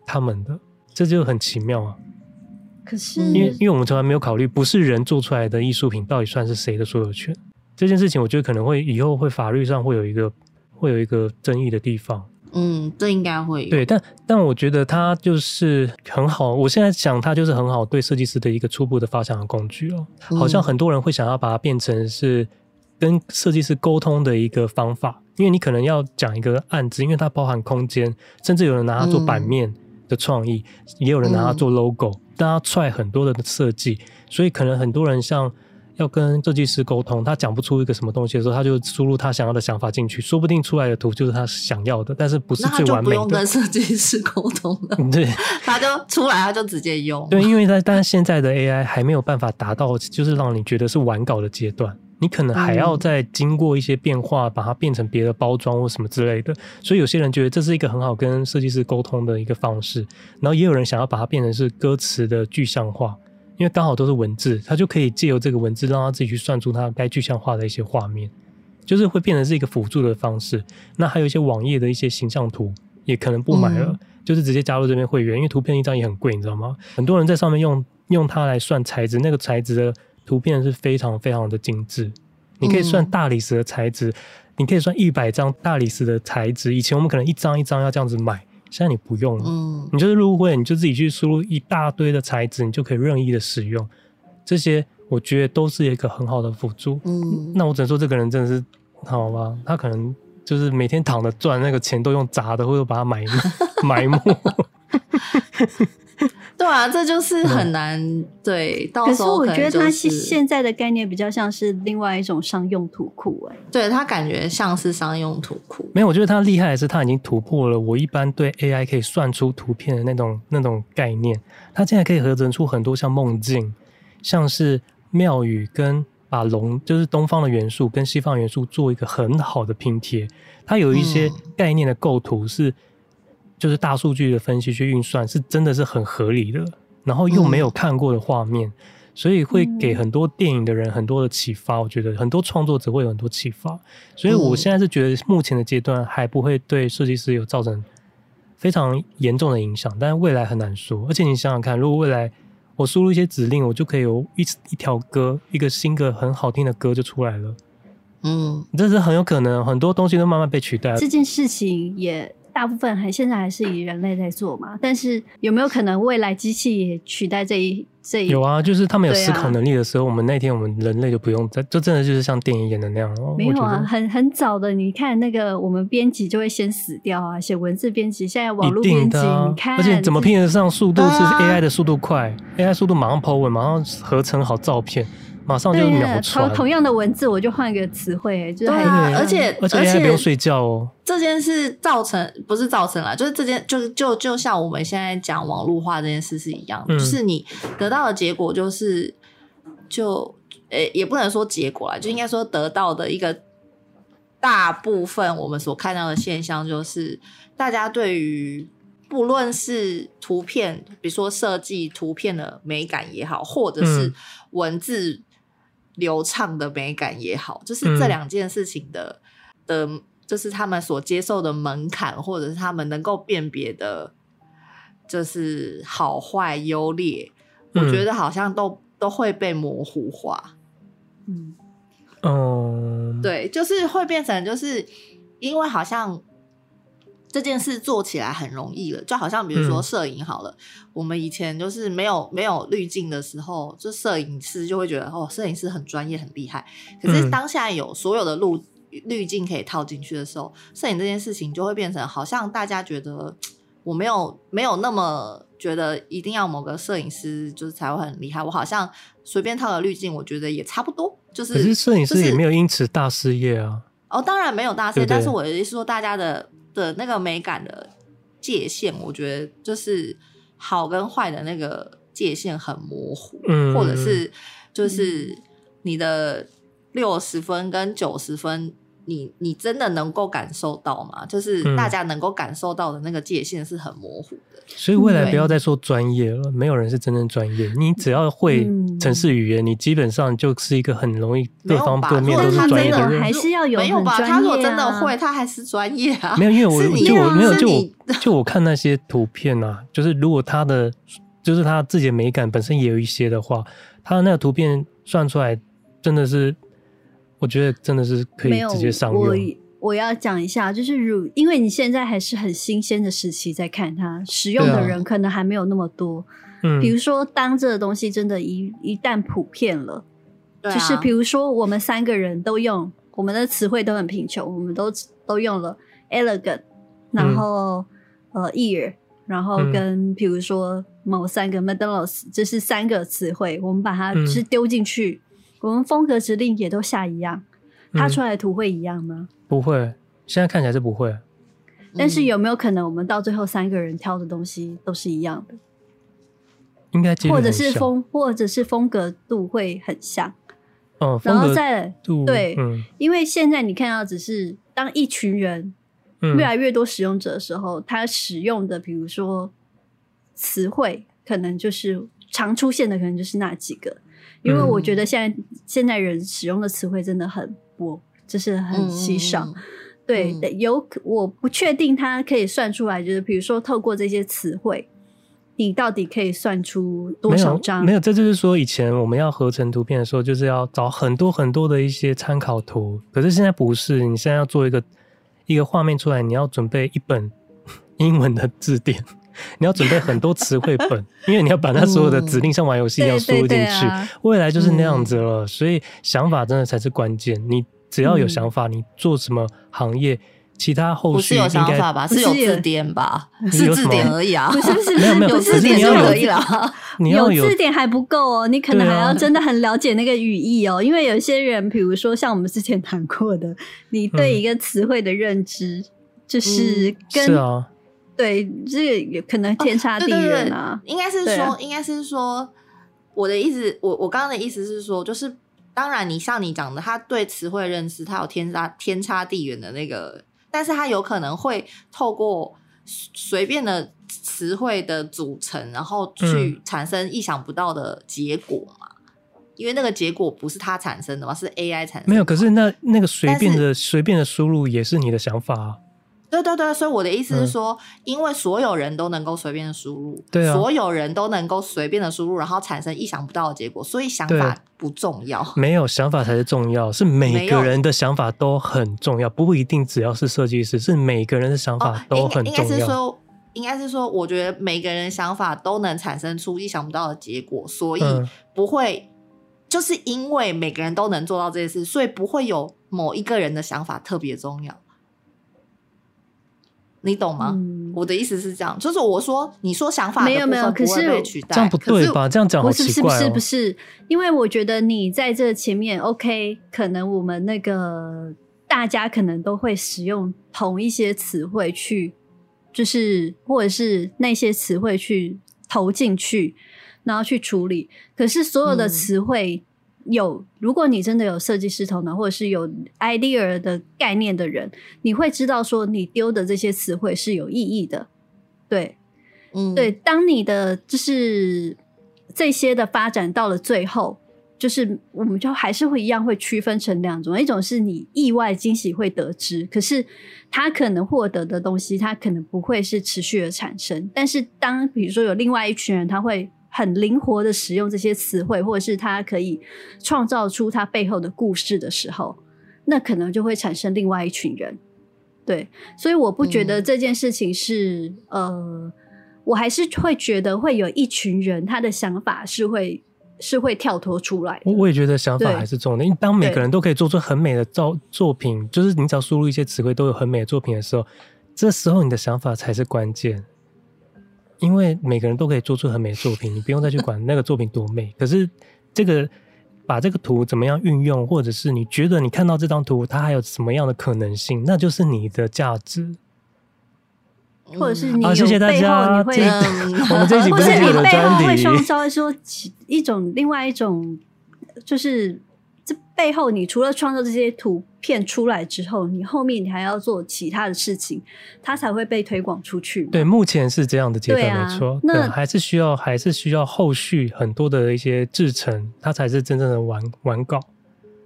他们的，这就很奇妙啊。可是，因为因为我们从来没有考虑，不是人做出来的艺术品到底算是谁的所有权这件事情，我觉得可能会以后会法律上会有一个会有一个争议的地方。嗯，这应该会有。对，但但我觉得它就是很好。我现在想，它就是很好对设计师的一个初步的发想的工具哦。好像很多人会想要把它变成是跟设计师沟通的一个方法，因为你可能要讲一个案子，因为它包含空间，甚至有人拿它做版面的创意，嗯、也有人拿它做 logo。嗯大家踹很多的设计，所以可能很多人像要跟设计师沟通，他讲不出一个什么东西的时候，他就输入他想要的想法进去，说不定出来的图就是他想要的，但是不是最完美的。不用跟设计师沟通了，(laughs) 对，他就出来他就直接用。对，因为他但是现在的 AI 还没有办法达到，就是让你觉得是完稿的阶段。你可能还要再经过一些变化，把它变成别的包装或什么之类的。所以有些人觉得这是一个很好跟设计师沟通的一个方式，然后也有人想要把它变成是歌词的具象化，因为刚好都是文字，他就可以借由这个文字让他自己去算出他该具象化的一些画面，就是会变成是一个辅助的方式。那还有一些网页的一些形象图也可能不买了，就是直接加入这边会员，因为图片一张也很贵，你知道吗？很多人在上面用用它来算材质，那个材质的。图片是非常非常的精致，你可以算大理石的材质，嗯、你可以算一百张大理石的材质。以前我们可能一张一张要这样子买，现在你不用了，嗯，你就是入会，你就自己去输入一大堆的材质，你就可以任意的使用。这些我觉得都是一个很好的辅助。嗯，那我只能说这个人真的是好吧，他可能就是每天躺着赚那个钱都用砸的，或者把它埋 (laughs) 埋没。(laughs) 对啊，这就是很难、嗯、对。到时候可，可是我觉得它现在的概念比较像是另外一种商用图库，哎，对，它感觉像是商用图库。没有，我觉得它厉害的是，它已经突破了我一般对 AI 可以算出图片的那种那种概念。它现在可以合成出很多像梦境，像是庙宇跟把龙，就是东方的元素跟西方元素做一个很好的拼贴。它有一些概念的构图是。嗯就是大数据的分析去运算，是真的是很合理的，然后又没有看过的画面，嗯、所以会给很多电影的人很多的启发。我觉得很多创作者会有很多启发，所以我现在是觉得目前的阶段还不会对设计师有造成非常严重的影响，但是未来很难说。而且你想想看，如果未来我输入一些指令，我就可以有一一条歌，一个新歌很好听的歌就出来了。嗯，这是很有可能，很多东西都慢慢被取代了。这件事情也。大部分还现在还是以人类在做嘛，但是有没有可能未来机器也取代这一这一？有啊，就是他们有思考能力的时候，啊、我们那天我们人类就不用再，就真的就是像电影演的那样。没有啊，很很早的，你看那个我们编辑就会先死掉啊，写文字编辑，现在网络编辑，啊、你看，而且怎么拼得上速度是 AI 的速度快，啊，AI 速度马上 po 文，马上合成好照片。马上就秒传。同同样的文字，我就换一个词汇，就是对啊，而且而且还不用睡觉哦。这件事造成不是造成了，就是这件就就就像我们现在讲网络化这件事是一样的，嗯、就是你得到的结果就是就诶、欸、也不能说结果啦，就应该说得到的一个大部分我们所看到的现象，就是大家对于不论是图片，比如说设计图片的美感也好，或者是文字。嗯流畅的美感也好，就是这两件事情的、嗯、的，就是他们所接受的门槛，或者是他们能够辨别的，就是好坏优劣，嗯、我觉得好像都都会被模糊化。嗯，哦，对，就是会变成，就是因为好像。这件事做起来很容易了，就好像比如说摄影好了，嗯、我们以前就是没有没有滤镜的时候，就摄影师就会觉得哦，摄影师很专业很厉害。可是当下有所有的滤滤镜可以套进去的时候，摄影这件事情就会变成好像大家觉得我没有没有那么觉得一定要某个摄影师就是才会很厉害，我好像随便套个滤镜，我觉得也差不多。就是可是摄影师也没有因此大事业啊。哦，当然没有大事业，对对，但是我的意思是说大家的。的那个美感的界限，我觉得就是好跟坏的那个界限很模糊，嗯，或者是就是你的六十分跟九十分。你你真的能够感受到吗？就是大家能够感受到的那个界限是很模糊的。所以未来不要再说专业了，没有人是真正专业。你只要会城市语言，你基本上就是一个很容易各方各面都是专业的人。还是要有没有吧？他如果真的会，他还是专业啊。没有，因为我 (laughs) 就我没有就我就我看那些图片啊，就是如果他的就是他自己的美感本身也有一些的话，他的那个图片算出来真的是。我觉得真的是可以直接上用。我我要讲一下，就是如因为你现在还是很新鲜的时期，在看它使用的人可能还没有那么多。嗯，比如说当这个东西真的一一旦普遍了，嗯、就是比如说我们三个人都用，我们的词汇都很贫穷，我们都都用了 elegant，然后、嗯、呃 ear，然后跟比如说某三个 medalos，这是三个词汇，我们把它是丢进去。嗯我们风格指令也都下一样，它出来的图会一样吗？不会，现在看起来是不会。但是有没有可能我们到最后三个人挑的东西都是一样的？应该，或者是风，或者是风格度会很像。哦，然后再对，嗯，因为现在你看到只是当一群人越来越多使用者的时候，他使用的比如说词汇，可能就是常出现的，可能就是那几个。因为我觉得现在、嗯、现在人使用的词汇真的很多，就是很稀少。嗯、对，嗯、有我不确定它可以算出来，就是比如说透过这些词汇，你到底可以算出多少张？没有，这就是说以前我们要合成图片的时候，就是要找很多很多的一些参考图。可是现在不是，你现在要做一个一个画面出来，你要准备一本 (laughs) 英文的字典。你要准备很多词汇本，(laughs) 因为你要把它所有的指令像玩游戏一样输入进去。未来就是那样子了，所以想法真的才是关键。你只要有想法，你做什么行业，其他后续不是有想法吧？是有字典吧？是字典而已啊！不是不是，没有没有，有字典就可以了。你要有字典还不够哦，你可能还要真的很了解那个语义哦。因为有些人，比如说像我们之前谈过的，你对一个词汇的认知，就是跟是啊。对，这个也可能天差地远啊。哦、对对对，应该是说，啊、应该是说，我的意思，我我刚刚的意思是说，就是当然，你像你讲的，他对词汇认识，他有天差天差地远的那个，但是他有可能会透过随便的词汇的组成，然后去产生意想不到的结果嘛。因为那个结果不是它产生的嘛，是 AI 产生的。没有，可是那那个随便的随便的输入也是你的想法啊。对对对，所以我的意思是说，嗯、因为所有人都能够随便的输入，对啊，所有人都能够随便的输入，然后产生意想不到的结果，所以想法不重要。没有想法才是重要，是每个人的想法都很重要，不一定只要是设计师，是每个人的想法都很重要。哦、应该是说，应该是说，我觉得每个人想法都能产生出意想不到的结果，所以不会，嗯、就是因为每个人都能做到这件事，所以不会有某一个人的想法特别重要。你懂吗？嗯、我的意思是这样，就是我说，你说想法没有没有，可是这样不对吧？这样讲好奇怪哦。不是不是不是，因为我觉得你在这前面，OK，可能我们那个大家可能都会使用同一些词汇去，就是或者是那些词汇去投进去，然后去处理。可是所有的词汇。嗯有，如果你真的有设计师头脑，或者是有 idea 的概念的人，你会知道说你丢的这些词汇是有意义的。对，嗯，对。当你的就是这些的发展到了最后，就是我们就还是会一样会区分成两种，一种是你意外惊喜会得知，可是他可能获得的东西，他可能不会是持续的产生。但是当比如说有另外一群人，他会。很灵活的使用这些词汇，或者是他可以创造出他背后的故事的时候，那可能就会产生另外一群人。对，所以我不觉得这件事情是、嗯、呃，我还是会觉得会有一群人他的想法是会是会跳脱出来。我我也觉得想法还是重要的，因为当每个人都可以做出很美的造作品，就是你只要输入一些词汇都有很美的作品的时候，这时候你的想法才是关键。因为每个人都可以做出很美的作品，你不用再去管那个作品多美。可是，这个把这个图怎么样运用，或者是你觉得你看到这张图，它还有什么样的可能性，那就是你的价值。或者是你好，谢谢大家。你会，(laughs) 我们这集不是你的专题。或者你背后会双招说一种另外一种，就是。背后，你除了创作这些图片出来之后，你后面你还要做其他的事情，它才会被推广出去。对，目前是这样的阶段，啊、没错。那还是需要，还是需要后续很多的一些制成，它才是真正的完完稿。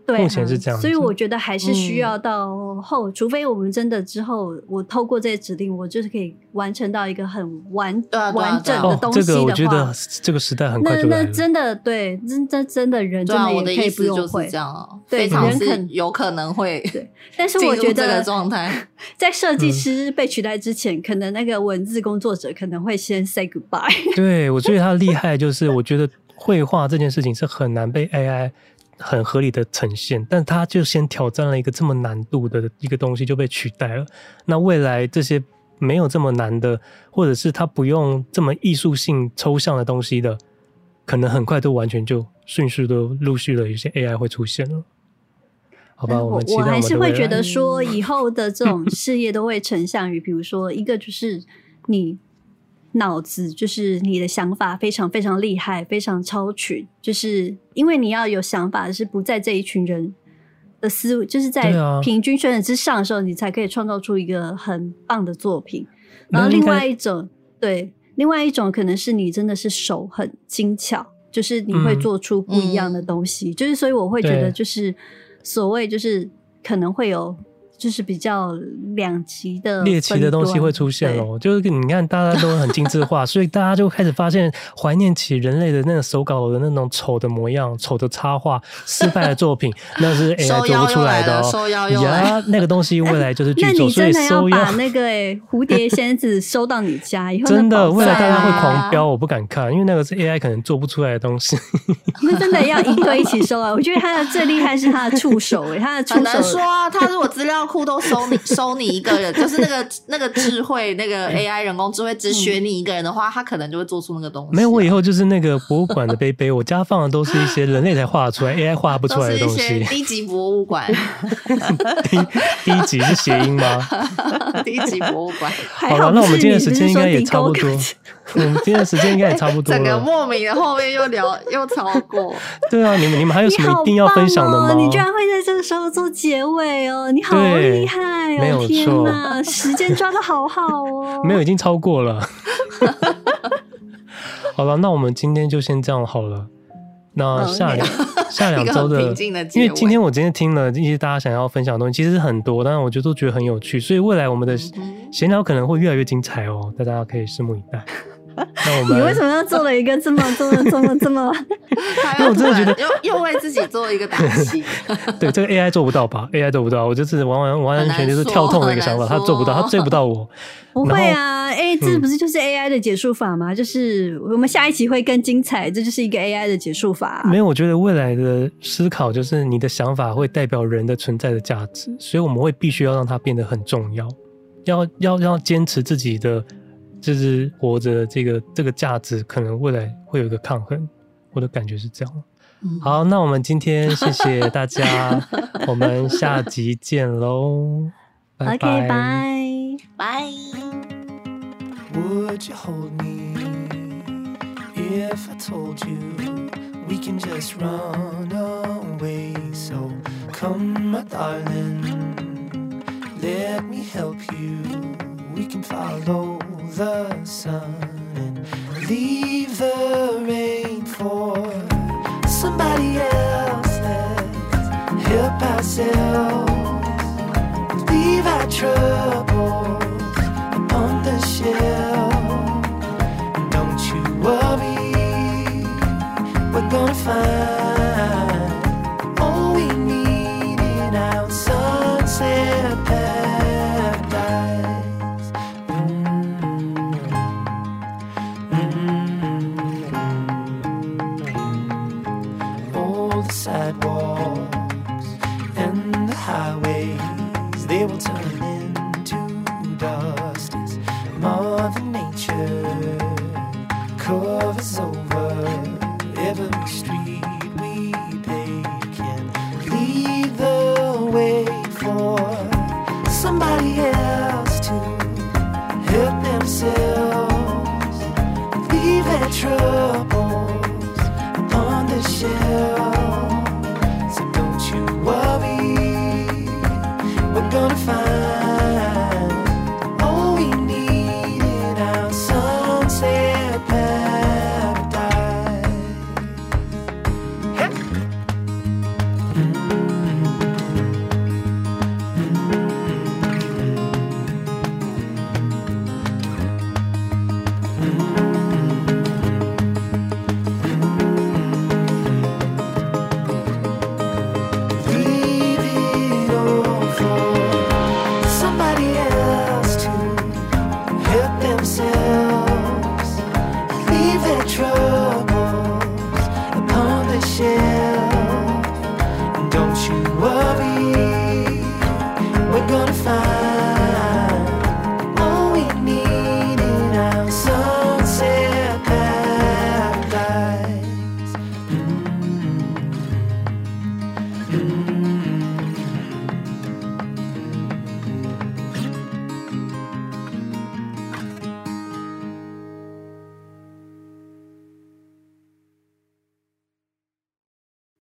对、啊，目前是这样，所以我觉得还是需要到后，嗯、除非我们真的之后，我透过这些指令，我就是可以完成到一个很完完整的东西的话，哦，这个我觉得这个时代很快就来。那那真的对，真真真的人真的也可以不用会这样，对，人肯有可能会 (laughs) 对。但是我觉得这个状态，(laughs) 在设计师被取代之前，嗯，可能那个文字工作者可能会先 say goodbye。对，我觉得他厉害，就是我觉得 (laughs) 绘画这件事情是很难被 AI。很合理的呈现，但他就先挑战了一个这么难度的一个东西就被取代了。那未来这些没有这么难的，或者是他不用这么艺术性抽象的东西的，可能很快都完全就迅速的陆续的有些 AI 会出现了。好吧，我我还是会觉得说，以后的这种事业都会成向于，比如说一个就是你。脑子就是你的想法非常非常厉害，非常超群，就是因为你要有想法，是不在这一群人的思维，就是在平均水准之上的时候，你才可以创造出一个很棒的作品。然后另外一种，对，另外一种可能是你真的是手很精巧，就是你会做出不一样的东西。嗯、就是所以我会觉得，就是所谓就是可能会有。就是比较两极的猎奇的东西会出现哦，就是你看大家都很精致化，(laughs) 所以大家就开始发现怀念起人类的那个手稿的那种丑的模样、丑的插画、失败的作品，(laughs) 那是 AI 做不出来的哦。呀，那个东西未来就是巨作，所以收要把那个诶蝴蝶仙子收到你家以后，真的未来大家会狂飙，我不敢看，因为那个是 AI 可能做不出来的东西。(laughs) 那真的要一堆一起收啊！我觉得他的最厉害是他的触手哎，他的触手。很难说啊，他如果资料。库都收你，(laughs) 收你一个人，就是那个那个智慧，那个 AI 人工智慧只学你一个人的话，他可能就会做出那个东西啊。没有，我以后就是那个博物馆的杯杯，我家放的都是一些人类才画出来，AI 画不出来的东西。低级博物馆，(laughs) 低低级是谐音吗？(laughs) 低级博物馆。好了，那我们今天的时间应该也差不多。我们今天的时间应该也差不多了。整个莫名的后面又聊又超过。(laughs) 对啊，你们你们还有什么一定要分享的吗？你，居然会在这个时候做结尾哦，你好厉害哦！没有错，时间抓的好好哦。(laughs) 没有，已经超过了。(laughs) 好了，那我们今天就先这样好了。那下两、嗯、下两周的，的因为今天我今天听了一些大家想要分享的东西，其实很多，但是我觉得都觉得很有趣，所以未来我们的闲聊可能会越来越精彩哦，大家可以拭目以待。你为什么要做了一个这么这么这么这么？(laughs) 因为我真的觉得又又为自己做一个打击。对，这个 AI 做不到吧？AI 做不到，我就是完完完完全就是跳痛的一个想法，他做不到，他追不到我。不会啊，A 这不是就是 AI 的结束法吗？嗯、就是我们下一期会更精彩，这就是一个 AI 的结束法、啊。没有，我觉得未来的思考就是你的想法会代表人的存在的价值，所以我们会必须要让它变得很重要，要要要坚持自己的。就是活着，这个这个价值可能未来会有一个抗衡，我的感觉是这样。嗯、好，那我们今天谢谢大家，(laughs) 我们下集见喽，拜拜。拜拜。The sun and leave the rain for somebody else. Let's help ourselves. Leave our troubles